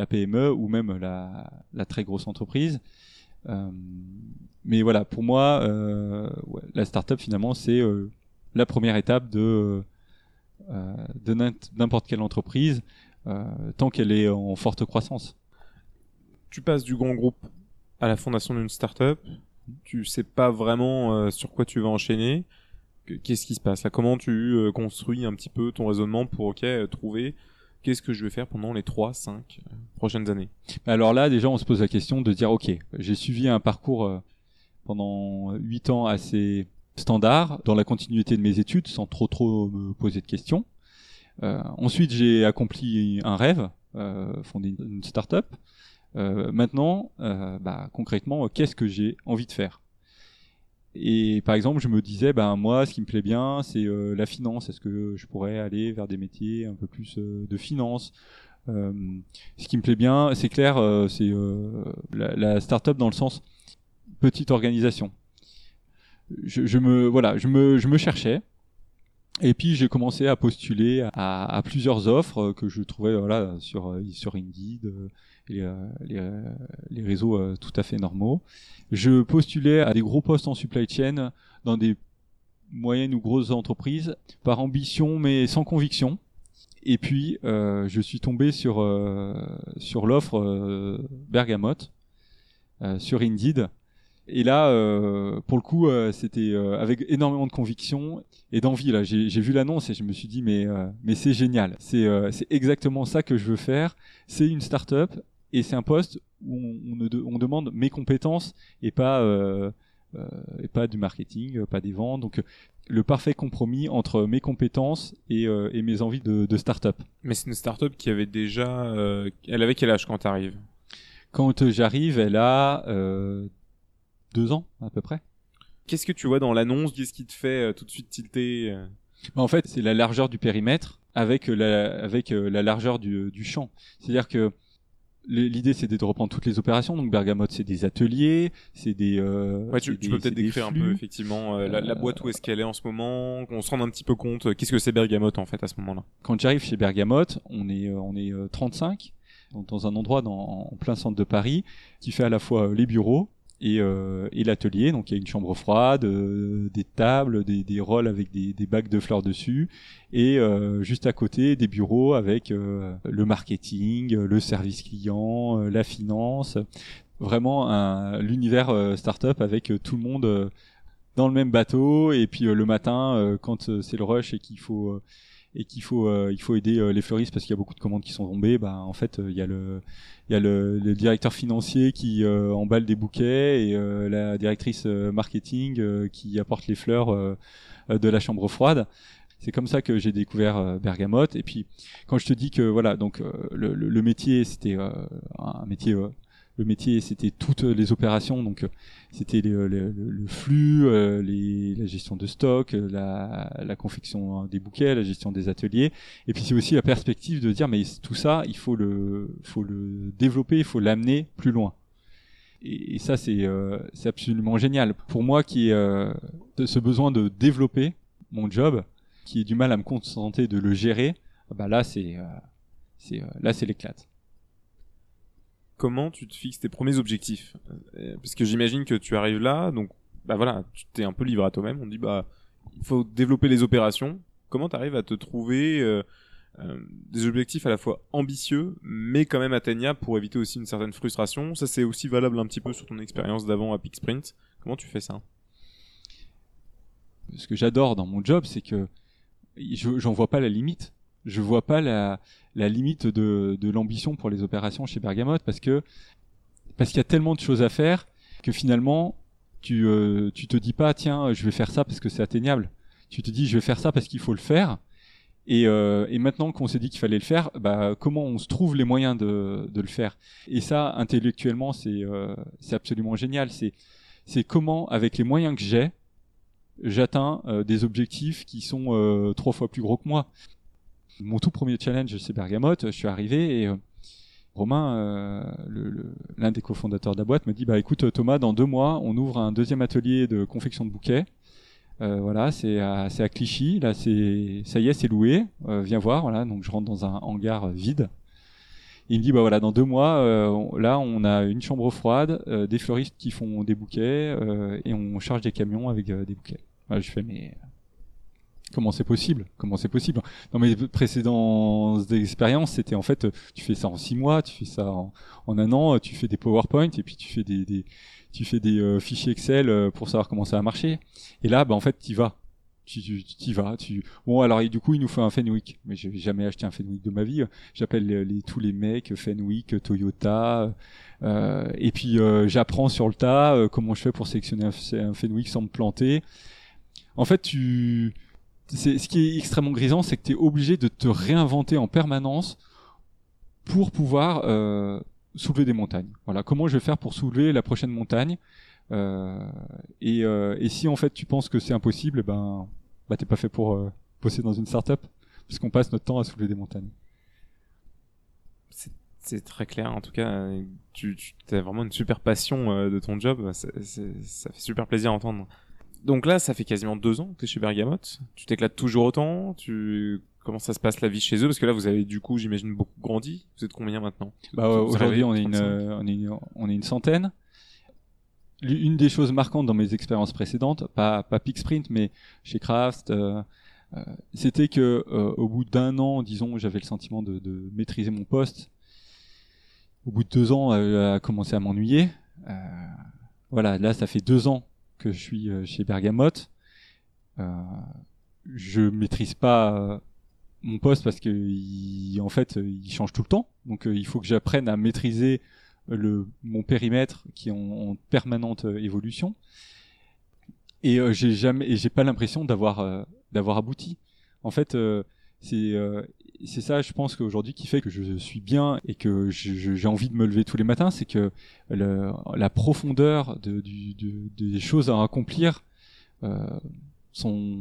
PME ou même la, très grosse entreprise. Mais voilà, pour moi, euh, ouais, la startup finalement, c'est la première étape de, de n'im- n'importe quelle entreprise, euh, tant qu'elle est en forte croissance. Tu passes du grand groupe à la fondation d'une startup, tu sais pas vraiment euh, sur quoi tu vas enchaîner. Que- Qu'est-ce qui se passe là? Comment tu euh, construis un petit peu ton raisonnement pour ok euh, trouver qu'est-ce que je vais faire pendant les 3 5 euh, prochaines années? Alors là, déjà, on se pose la question de dire, ok, j'ai suivi un parcours euh, pendant huit ans assez standard, dans la continuité de mes études, sans trop trop me poser de questions. Euh, ensuite, j'ai accompli un rêve, euh, fonder une, start-up. Euh, maintenant, bah, concrètement, qu'est-ce que j'ai envie de faire? Et par exemple, je me disais, ben moi, ce qui me plaît bien, c'est la finance. Est-ce que je pourrais aller vers des métiers un peu plus de finance? Ce qui me plaît bien, c'est clair, c'est la, la start-up dans le sens petite organisation. Je, me voilà, je me je me cherchais. Et puis j'ai commencé à postuler à, plusieurs offres que je trouvais voilà sur sur Indeed euh, euh, les, euh, les réseaux tout à fait normaux. Je postulais à des gros postes en supply chain dans des moyennes ou grosses entreprises par ambition mais sans conviction. Et puis je suis tombé sur sur l'offre euh, Bergamote sur Indeed. Et là, euh, pour le coup, euh, c'était euh, avec énormément de conviction et d'envie. Là, j'ai vu l'annonce et je me suis dit mais euh, mais c'est génial. C'est euh, c'est exactement ça que je veux faire. C'est une start-up et c'est un poste où on, on, ne de- on demande mes compétences et pas euh, euh, et pas du marketing, pas des ventes. Donc le parfait compromis entre mes compétences et, euh, et mes envies de, de start-up. Mais c'est une startup qui avait déjà, euh, elle avait quel âge quand t'arrives? Quand euh, j'arrive, elle a euh, deux ans à peu près. Qu'est-ce que tu vois dans l'annonce? Qu'est-ce qui te fait euh, tout de suite tilter euh? En fait, c'est la largeur du périmètre avec euh, la, avec la largeur du, du champ. C'est-à-dire que l'idée, c'est de reprendre toutes les opérations. Donc Bergamote, c'est des ateliers, c'est des. euh, Ouais, tu, c'est tu des- peux peut-être décrire un peu effectivement euh, la, la boîte où est-ce qu'elle est en ce moment, qu'on se rende un petit peu compte. Qu'est-ce que c'est Bergamote en fait à ce moment-là? Quand j'arrive chez Bergamote, on est, on est euh, 35 donc dans un endroit dans, en plein centre de Paris qui fait à la fois les bureaux et, euh, et l'atelier. Donc il y a une chambre froide, euh, des tables, des, des rôles avec des, des bacs de fleurs dessus et euh, juste à côté des bureaux avec euh, le marketing, euh, le service client, euh, la finance. Vraiment un- l'univers startup avec tout le monde dans le même bateau et puis le matin quand c'est le rush et qu'il faut et qu'il faut euh, il faut aider euh, les fleuristes parce qu'il y a beaucoup de commandes qui sont tombées bah en fait euh, il y a le il y a le, le directeur financier qui euh, emballe des bouquets et la directrice marketing qui apporte les fleurs de la chambre froide. C'est comme ça que j'ai découvert Bergamote. Et puis quand je te dis que voilà donc euh, le, le, le métier c'était euh, un métier euh, le métier c'était toutes les opérations donc euh, c'était le, le, flux, euh, la gestion de stock, euh, la, confection des bouquets, la gestion des ateliers. Et puis c'est aussi la perspective de dire mais tout ça, il faut le, faut le développer, il faut l'amener plus loin. Et, ça c'est euh, absolument génial. Pour moi qui euh, ce besoin de développer mon job, qui ai du mal à me concentrer, de le gérer, bah là c'est euh, euh, là c'est l'éclate. Comment tu te fixes tes premiers objectifs euh, Parce que j'imagine que tu arrives là, donc bah voilà, tu t'es un peu livré à toi-même. On dit bah il faut développer les opérations. Comment tu arrives à te trouver euh, euh, des objectifs à la fois ambitieux, mais quand même atteignables pour éviter aussi une certaine frustration? Ça, c'est aussi valable un petit peu sur ton expérience d'avant à Peak Sprint. Comment tu fais ça? Ce que j'adore dans mon job, c'est que j'en vois pas la limite. Je vois pas la, limite de, l'ambition pour les opérations chez Bergamote parce que parce qu'il y a tellement de choses à faire que finalement tu euh, tu te dis pas tiens je vais faire ça parce que c'est atteignable. Tu te dis je vais faire ça parce qu'il faut le faire. Et, euh, maintenant qu'on s'est dit qu'il fallait le faire, bah, comment on se trouve les moyens de, le faire? Et ça, intellectuellement, c'est euh, c'est absolument génial. C'est c'est comment, avec les moyens que j'ai, j'atteins des objectifs qui sont trois fois plus gros que moi. Mon tout premier challenge, c'est Bergamote. Je suis arrivé et euh, Romain, l'un des cofondateurs de la boîte, me dit bah écoute Thomas, dans deux mois, on ouvre un deuxième atelier de confection de bouquets. voilà, c'est à, à, Clichy. Là, c'est ça y est, c'est loué. viens voir. Voilà, donc je rentre dans un hangar vide. il me dit bah voilà, dans deux mois, là, on a une chambre froide, des fleuristes qui font des bouquets et on charge des camions avec des bouquets. je fais mais comment c'est possible? Comment c'est possible? Dans mes précédentes expériences, c'était en fait, tu fais ça en six mois, tu fais ça en, un an, tu fais des PowerPoint et puis tu fais des, tu fais des euh, fichiers Excel euh, pour savoir comment ça va marcher. Et là, bah en fait, tu vas. Tu, tu, vas. Tu... Bon, alors du coup, il nous faut un Fenwick, mais j'ai jamais acheté un Fenwick de ma vie. J'appelle tous les mecs Fenwick, Toyota, euh, et puis j'apprends sur le tas comment je fais pour sélectionner un, un Fenwick sans me planter. En fait, tu ce qui est extrêmement grisant, c'est que tu es obligé de te réinventer en permanence pour pouvoir euh, soulever des montagnes. Voilà, comment je vais faire pour soulever la prochaine montagne euh, et, euh, et, si en fait tu penses que c'est impossible, eh ben, bah t'es pas fait pour euh, bosser dans une startup, puisqu'on passe notre temps à soulever des montagnes. C'est très clair. En tout cas, tu, tu as vraiment une super passion euh, de ton job. ça fait super plaisir à entendre donc là, ça fait quasiment deux ans que tu es chez Bergamote. Tu t'éclates toujours autant Tu comment ça se passe la vie chez eux? Parce que là, vous avez du coup, j'imagine, beaucoup grandi. Vous êtes combien maintenant? Bah aujourd'hui, on est une, on est une, on est une centaine. Une des choses marquantes dans mes expériences précédentes, pas pas Peak Sprint, mais chez Kraft, euh, euh, c'était que euh, au bout d'un an, disons, j'avais le sentiment de, de, maîtriser mon poste. Au bout de deux ans, a commencé à m'ennuyer. voilà, là, ça fait deux ans que je suis euh, chez Bergamote. Euh, je maîtrise pas euh, mon poste parce que en fait il change tout le temps. Donc il faut que j'apprenne à maîtriser le mon périmètre qui est en, permanente évolution. Et j'ai jamais j'ai pas l'impression d'avoir d'avoir abouti. En fait c'est c'est ça je pense qu'aujourd'hui qui fait que je suis bien et que j'ai envie de me lever tous les matins c'est que le, la profondeur de, du, des choses à accomplir euh, sont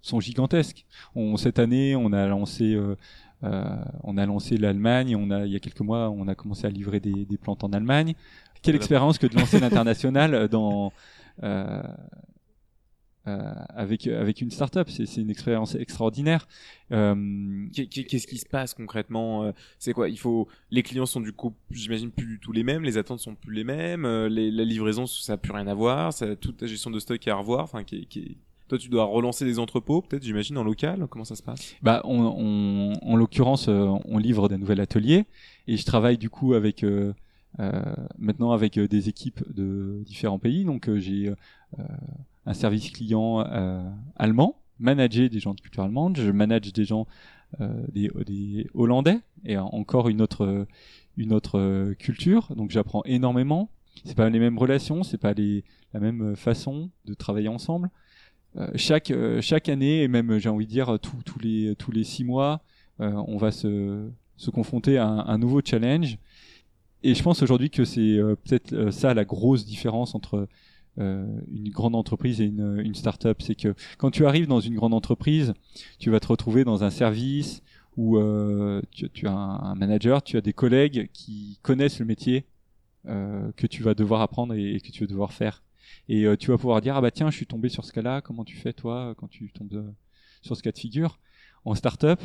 sont gigantesques. On, cette année on a lancé euh, euh, on a lancé l'Allemagne on a il y a quelques mois on a commencé à livrer des, des plantes en Allemagne. Quelle expérience que de lancer l'international dans euh, avec avec une startup. C'est une expérience extraordinaire. Euh, qu'est-ce qui se passe concrètement euh, C'est quoi? Il faut les clients sont du coup, j'imagine plus du tout les mêmes, les attentes sont plus les mêmes, les, la livraison ça a plus rien à voir, ça, toute la gestion de stock est à revoir. Enfin, qui, qui, toi, tu dois relancer des entrepôts, peut-être, j'imagine, en local. Comment ça se passe? Bah, on, on, en l'occurrence, on livre d'un nouvel atelier et je travaille du coup avec euh, maintenant avec des équipes de différents pays. Donc, j'ai un service client euh, allemand, manager des gens de culture allemande, je manage des gens euh, des, hollandais et encore une autre une autre culture. Donc j'apprends énormément. C'est pas les mêmes relations, c'est pas les, la même façon de travailler ensemble. Euh, chaque chaque année et même j'ai envie de dire tous les tous les six mois, on va se se confronter à un, nouveau challenge. Et je pense aujourd'hui que c'est peut-être ça la grosse différence entre euh, une grande entreprise et une, une start-up. C'est que quand tu arrives dans une grande entreprise, tu vas te retrouver dans un service où euh, tu, as un, manager, tu as des collègues qui connaissent le métier euh, que tu vas devoir apprendre et, que tu vas devoir faire. Et euh, tu vas pouvoir dire ah bah tiens je suis tombé sur ce cas-là, comment tu fais toi quand tu tombes euh, sur ce cas de figure? En start-up,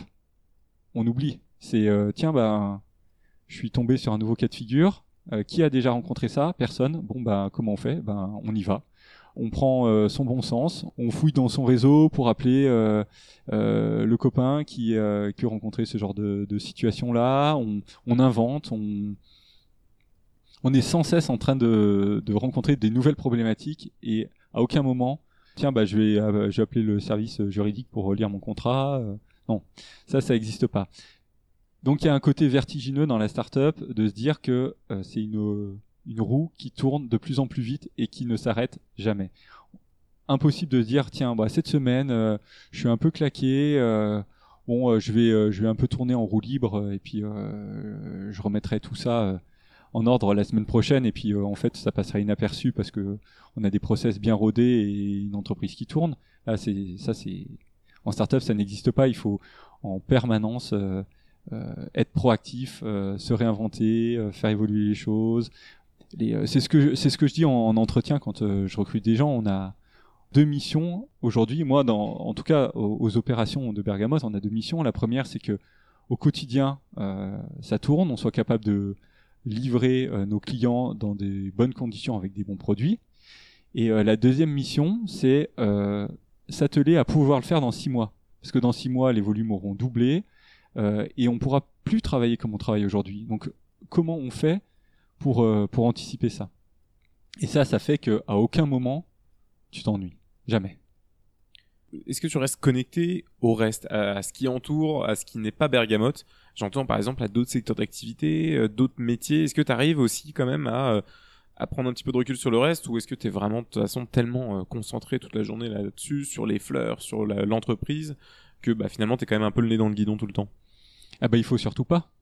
on oublie. C'est tiens bah je suis tombé sur un nouveau cas de figure, qui a déjà rencontré ça? Personne. Bon, ben, comment on fait? Ben, on y va. On prend euh, son bon sens, on fouille dans son réseau pour appeler euh, euh, le copain qui, qui a rencontré ce genre de, situation-là, on, invente, on, est sans cesse en train de, rencontrer des nouvelles problématiques et à aucun moment, tiens, bah, je, vais, je vais appeler le service juridique pour relire mon contrat. non, ça, ça n'existe pas. Donc il y a un côté vertigineux dans la startup de se dire que c'est une une roue qui tourne de plus en plus vite et qui ne s'arrête jamais. Impossible de se dire tiens bah cette semaine euh, je suis un peu claqué euh, bon euh, je vais je vais un peu tourner en roue libre et puis je remettrai tout ça en ordre la semaine prochaine et puis en fait ça passera inaperçu parce que on a des process bien rodés et une entreprise qui tourne. Là c'est ça c'est en startup ça n'existe pas, il faut en permanence être proactif, se réinventer, faire évoluer les choses, euh, c'est ce que c'est ce que je dis en, entretien quand euh, je recrute des gens. On a deux missions aujourd'hui. Moi, dans, en tout cas, aux, opérations de Bergamos, on a deux missions. La première, c'est que au quotidien, euh, ça tourne, on soit capable de livrer nos clients dans des bonnes conditions avec des bons produits. Et la deuxième mission, c'est s'atteler à pouvoir le faire dans six mois, parce que dans six mois, les volumes auront doublé et on pourra plus travailler comme on travaille aujourd'hui. Donc, comment on fait pour, euh, pour anticiper ça? Et ça, ça fait qu'à aucun moment, tu t'ennuies. Jamais. Est-ce que tu restes connecté au reste, à, ce qui entoure, à ce qui n'est pas bergamote? J'entends par exemple à d'autres secteurs d'activité, euh, d'autres métiers. Est-ce que tu arrives aussi quand même à, euh, à, prendre un petit peu de recul sur le reste? Ou est-ce que tu es vraiment de toute façon tellement concentré toute la journée là-dessus, sur les fleurs, sur l'entreprise, que bah, finalement tu es quand même un peu le nez dans le guidon tout le temps? Ah bah il faut surtout pas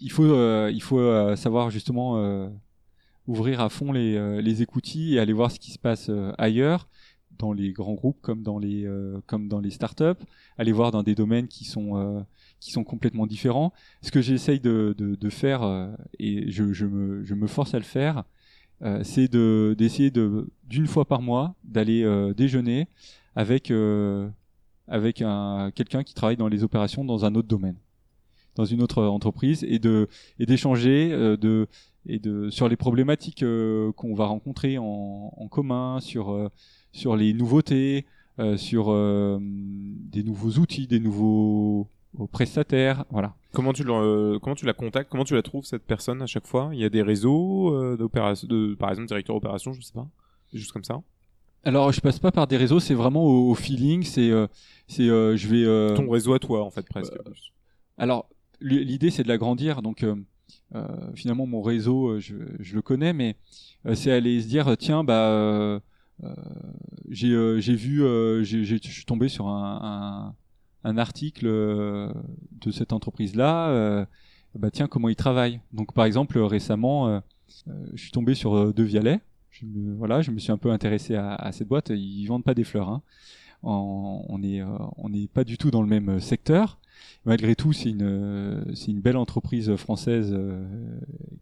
il faut, euh, il faut euh, savoir justement euh, ouvrir à fond les, les écoutilles et aller voir ce qui se passe ailleurs dans les grands groupes comme dans les comme dans les startups, aller voir dans des domaines qui sont qui sont complètement différents. Ce que j'essaye de, de, de, faire et je, je, me, je me force à le faire, c'est de d'essayer de d'une fois par mois d'aller déjeuner avec avec un quelqu'un qui travaille dans les opérations dans un autre domaine dans une autre entreprise et de et d'échanger euh, de et de sur les problématiques euh, qu'on va rencontrer en, en commun sur euh, sur les nouveautés sur des nouveaux outils des nouveaux prestataires voilà comment tu comment tu la contactes? Comment tu la trouves cette personne à chaque fois? Il y a des réseaux d'opération de par exemple directeur opération je sais pas juste comme ça? Alors, je passe pas par des réseaux, c'est vraiment au, feeling. C'est, c'est, je vais. Ton réseau à toi, en fait, presque. alors, l'idée c'est de l'agrandir. Donc euh, euh, finalement mon réseau, euh, je, le connais, mais c'est aller se dire tiens bah j'ai vu, je suis tombé sur un, article de cette entreprise là. bah tiens comment ils travaillent. Donc par exemple récemment, je suis tombé sur De Vialet. Je me, voilà, je me suis un peu intéressé à, cette boîte. Ils vendent pas des fleurs. Hein. on n'est pas du tout dans le même secteur malgré tout, c'est une, belle entreprise française euh,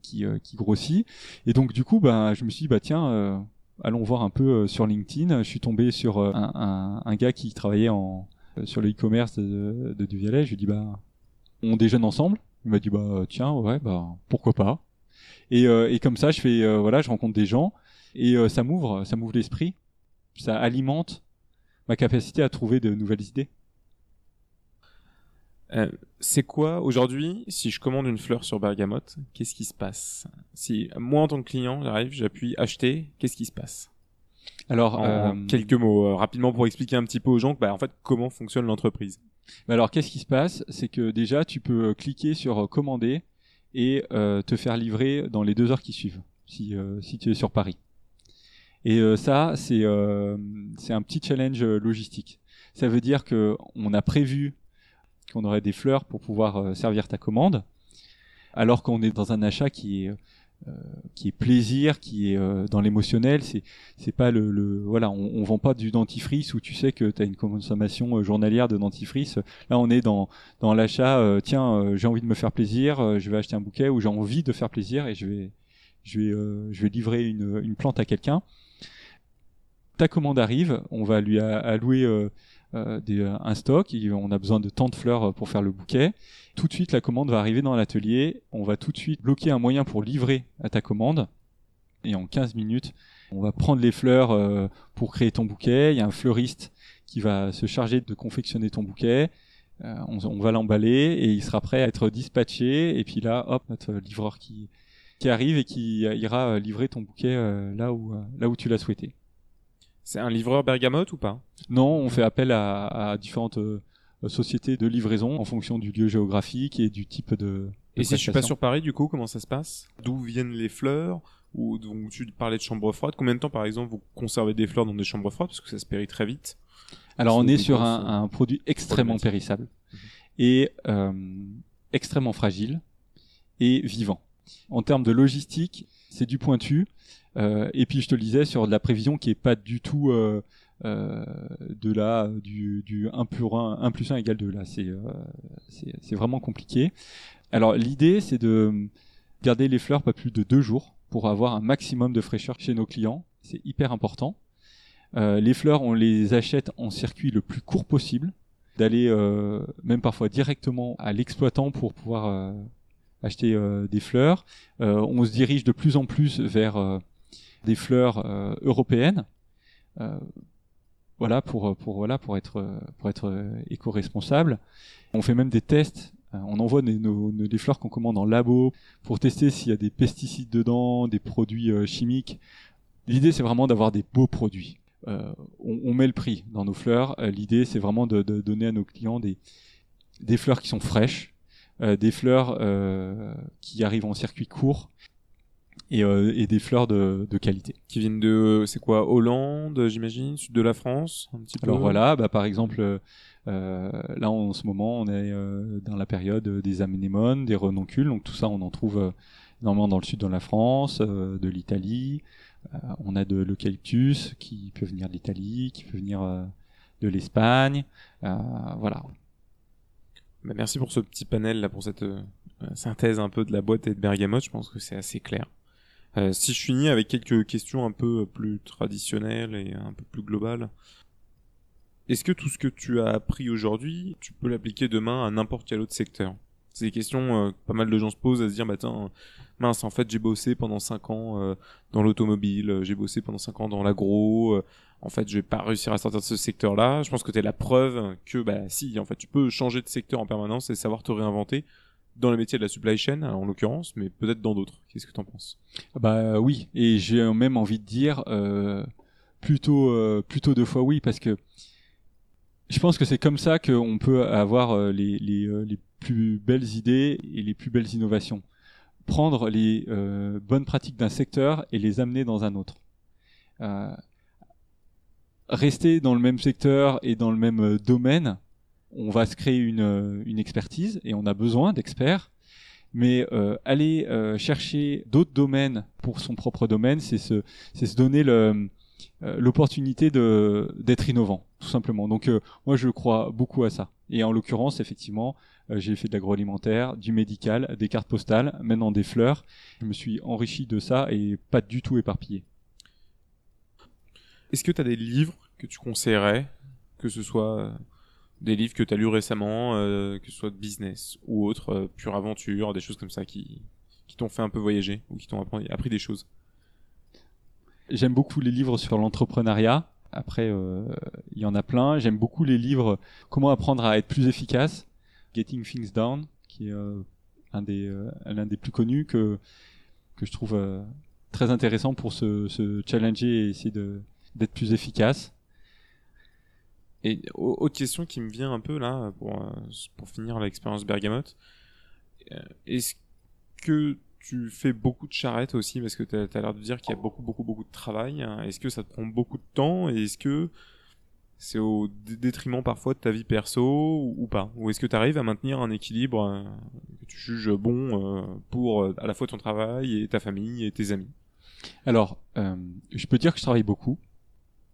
qui, euh, qui grossit. Et donc, du coup, bah, je me suis dit, bah, tiens, euh, allons voir un peu sur LinkedIn. Je suis tombé sur un, gars qui travaillait sur le e-commerce de, de Duvialet. Je lui ai dit, bah, on déjeune ensemble. Il m'a dit, tiens, ouais, pourquoi pas. Et, et comme ça, je fais, voilà, je rencontre des gens et ça m'ouvre, ça m'ouvre l'esprit. Ça alimente ma capacité à trouver de nouvelles idées. Euh, c'est quoi aujourd'hui si je commande une fleur sur Bergamote Qu'est-ce qui se passe? Si moi en tant que client j'arrive, j'appuie acheter, qu'est-ce qui se passe? Alors en euh, quelques mots euh, rapidement pour expliquer un petit peu aux gens bah, en fait comment fonctionne l'entreprise. Bah, alors qu'est-ce qui se passe? C'est que déjà tu peux cliquer sur commander et te faire livrer dans les deux heures qui suivent si, si tu es sur Paris. Et ça c'est c'est un petit challenge logistique. Ça veut dire que on a prévu qu'on aurait des fleurs pour pouvoir euh, servir ta commande, alors qu'on est dans un achat qui est euh, qui est plaisir, qui est euh, dans l'émotionnel. C'est c'est pas le, le voilà, on, on, vend pas du dentifrice où tu sais que tu as une consommation journalière de dentifrice. Là, on est dans dans l'achat. tiens, j'ai envie de me faire plaisir, je vais acheter un bouquet ou j'ai envie de faire plaisir et je vais je vais je vais livrer une une plante à quelqu'un. Ta commande arrive, on va lui allouer des, un stock, on a besoin de tant de fleurs pour faire le bouquet. Tout de suite, la commande va arriver dans l'atelier. On va tout de suite bloquer un moyen pour livrer à ta commande. Et en 15 minutes, on va prendre les fleurs pour créer ton bouquet. Il y a un fleuriste qui va se charger de confectionner ton bouquet. On, va l'emballer et il sera prêt à être dispatché. Et puis là, hop, notre livreur qui, arrive et qui ira livrer ton bouquet là où tu l'as souhaité. C'est un livreur bergamote ou pas? Non, on fait appel à, différentes euh, sociétés de livraison en fonction du lieu géographique et du type de. et si je suis pas sur Paris, du coup, comment ça se passe? D'où viennent les fleurs? Ou donc tu parlais de chambres froides. Combien de temps, par exemple, vous conservez des fleurs dans des chambres froides? Parce que ça se périt très vite Alors, on est sur un, produit extrêmement périssable et euh, extrêmement fragile et vivant. En termes de logistique, c'est du pointu. Euh, et puis je te le disais sur de la prévision qui est pas du tout euh, euh, de là du, du 1 plus 1, 1 plus 1 égale 2 là c'est c'est vraiment compliqué. Alors l'idée c'est de garder les fleurs pas plus de deux jours pour avoir un maximum de fraîcheur chez nos clients. C'est hyper important. Les fleurs on les achète en circuit le plus court possible. D'aller même parfois directement à l'exploitant pour pouvoir acheter des fleurs. On se dirige de plus en plus vers des fleurs euh, européennes euh, voilà pour pour voilà pour être pour être éco-responsable. On fait même des tests. Euh, on envoie des, fleurs qu'on commande en labo pour tester s'il y a des pesticides dedans, des produits chimiques. L'idée c'est vraiment d'avoir des beaux produits. On, on, met le prix dans nos fleurs. L'idée c'est vraiment de, de, donner à nos clients des des fleurs qui sont fraîches, des fleurs qui arrivent en circuit court et, euh, et des fleurs de, de, qualité. Qui viennent de, c'est quoi, Hollande, j'imagine, sud de la France, un petit peu. Alors voilà, bah par exemple, euh, là en ce moment, on est euh, dans la période des anémones, des renoncules, donc tout ça, on en trouve euh, normalement dans le sud de la France, euh, de l'Italie. on a de l'eucalyptus qui peut venir de l'Italie, qui peut venir de l'Espagne, voilà. Bah, merci pour ce petit panel là, pour cette synthèse un peu de la boîte et de bergamote. Je pense que c'est assez clair. Euh, si je finis avec quelques questions un peu plus traditionnelles et un peu plus globales. Est-ce que tout ce que tu as appris aujourd'hui, tu peux l'appliquer demain à n'importe quel autre secteur? C'est des questions euh, que pas mal de gens se posent à se dire, bah tiens, mince, en fait j'ai bossé pendant 5 ans euh, dans l'automobile, j'ai bossé pendant 5 ans dans l'agro, en fait je vais pas réussir à sortir de ce secteur-là. Je pense que tu es la preuve que, bah si, en fait tu peux changer de secteur en permanence et savoir te réinventer dans les métiers de la supply chain en l'occurrence, mais peut-être dans d'autres. Qu'est-ce que tu en penses? Bah oui, et j'ai même envie de dire euh, plutôt euh, plutôt deux fois oui parce que je pense que c'est comme ça qu'on peut avoir euh, les, les, les, plus belles idées et les plus belles innovations. Prendre les bonnes pratiques d'un secteur et les amener dans un autre. rester dans le même secteur et dans le même domaine, on va se créer une, euh, une expertise et on a besoin d'experts. Mais euh, aller euh, chercher d'autres domaines pour son propre domaine, c'est se, donner l'opportunité d'être innovant, tout simplement. Donc moi je crois beaucoup à ça. Et en l'occurrence, effectivement, j'ai fait de l'agroalimentaire, du médical, des cartes postales, maintenant des fleurs. Je me suis enrichi de ça et pas du tout éparpillé. Est-ce que tu as des livres que tu conseillerais, que ce soit des livres que tu as lus récemment, euh, que ce soit de business ou autre, euh, pure aventure, des choses comme ça qui, qui t'ont fait un peu voyager ou qui t'ont appris, des choses J'aime beaucoup les livres sur l'entrepreneuriat. Après, euh, il y en a plein. J'aime beaucoup les livres Comment apprendre à être plus efficace, Getting Things Done, qui est un des l'un des plus connus que que je trouve très intéressant pour se, se challenger et essayer de d'être plus efficace. Et autre question qui me vient un peu là, pour, euh, pour finir l'expérience Bergamote, euh, est-ce que tu fais beaucoup de charrettes aussi? Parce que tu as, l'air de dire qu'il y a beaucoup beaucoup beaucoup de travail. Hein. Est-ce que ça te prend beaucoup de temps? Et est-ce que c'est au détriment parfois de ta vie perso ou, pas? Ou est-ce que tu arrives à maintenir un équilibre euh, que tu juges bon pour à la fois ton travail et ta famille et tes amis? Alors, je peux dire que je travaille beaucoup.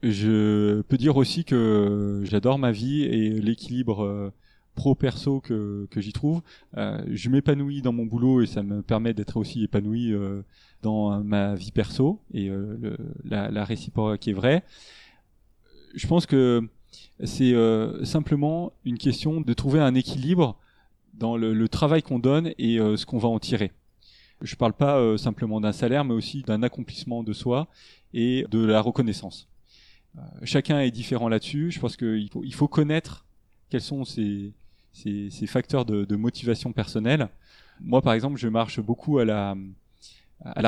Je peux dire aussi que j'adore ma vie et l'équilibre euh, pro-perso que, j'y trouve. Euh, je m'épanouis dans mon boulot et ça me permet d'être aussi épanoui euh, dans ma vie perso et le, la, la, réciproque est vraie. Je pense que c'est simplement une question de trouver un équilibre dans le, travail qu'on donne et ce qu'on va en tirer. Je ne parle pas simplement d'un salaire, mais aussi d'un accomplissement de soi et de la reconnaissance. Chacun est différent là-dessus. Je pense qu'il faut, connaître quels sont ces, facteurs de, motivation personnelle. Moi, par exemple, je marche beaucoup à la,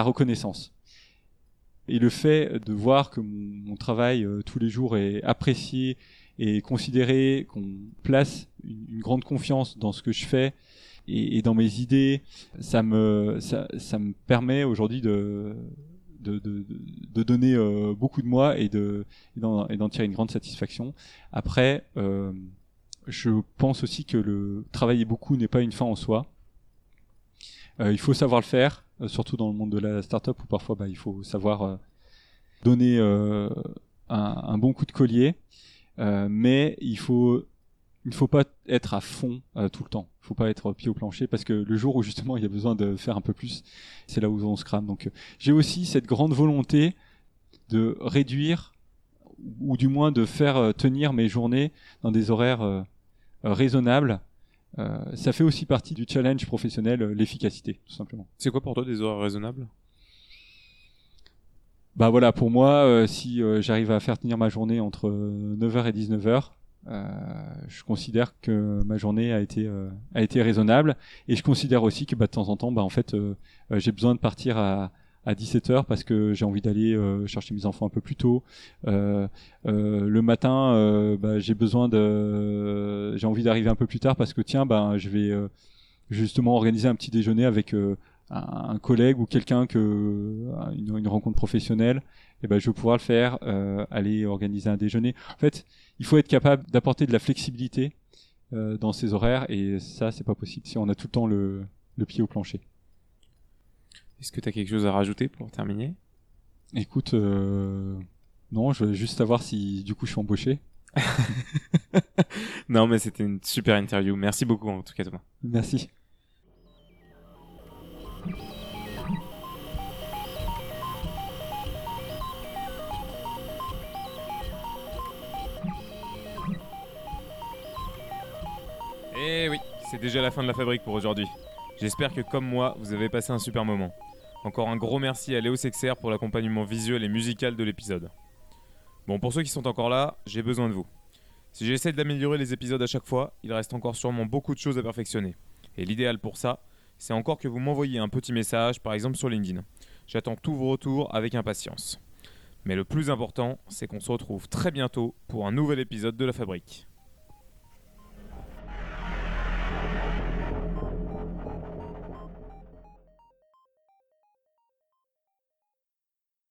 reconnaissance. Et le fait de voir que mon, travail euh, tous les jours est apprécié et considéré, qu'on place une, grande confiance dans ce que je fais et, dans mes idées, ça me permet aujourd'hui de, de, donner euh, beaucoup de moi et de et d'en tirer une grande satisfaction. Après, euh, je pense aussi que le travailler beaucoup n'est pas une fin en soi. Euh, il faut savoir le faire, surtout dans le monde de la startup où parfois bah, il faut savoir donner un, bon coup de collier, mais il faut il ne faut pas être à fond tout le temps. Il ne faut pas être pied au plancher parce que le jour où justement il y a besoin de faire un peu plus, c'est là où on se crame. Donc j'ai aussi cette grande volonté de réduire ou du moins de faire tenir mes journées dans des horaires euh, raisonnable. Euh, ça fait aussi partie du challenge professionnel, euh, l'efficacité, tout simplement. C'est quoi pour toi des horaires raisonnables? Bah voilà, pour moi, si j'arrive à faire tenir ma journée entre 9h et 19h, je considère que ma journée a été a été raisonnable et je considère aussi que bah, de temps en temps, bah en fait, j'ai besoin de partir à à 17h parce que j'ai envie d'aller euh, chercher mes enfants un peu plus tôt. Euh, euh, le matin, bah, j'ai besoin de, j'ai envie d'arriver un peu plus tard parce que tiens, ben je vais justement organiser un petit déjeuner avec un, collègue ou quelqu'un que une, une, rencontre professionnelle. Et ben je vais pouvoir le faire, aller organiser un déjeuner. En fait, il faut être capable d'apporter de la flexibilité dans ces horaires et ça c'est pas possible si on a tout le temps le, le pied au plancher. Est-ce que tu as quelque chose à rajouter pour terminer? Écoute, euh, non, je veux juste savoir si du coup je suis embauché. non, mais c'était une super interview. Merci beaucoup en tout cas, Thomas. Merci. Eh oui, c'est déjà la fin de la fabrique pour aujourd'hui. J'espère que comme moi, vous avez passé un super moment. Encore un gros merci à Léo Sexer pour l'accompagnement visuel et musical de l'épisode. Bon, pour ceux qui sont encore là, j'ai besoin de vous. Si j'essaie d'améliorer les épisodes à chaque fois, il reste encore sûrement beaucoup de choses à perfectionner. Et l'idéal pour ça, c'est encore que vous m'envoyiez un petit message, par exemple sur LinkedIn. J'attends tous vos retours avec impatience. Mais le plus important, c'est qu'on se retrouve très bientôt pour un nouvel épisode de La Fabrique.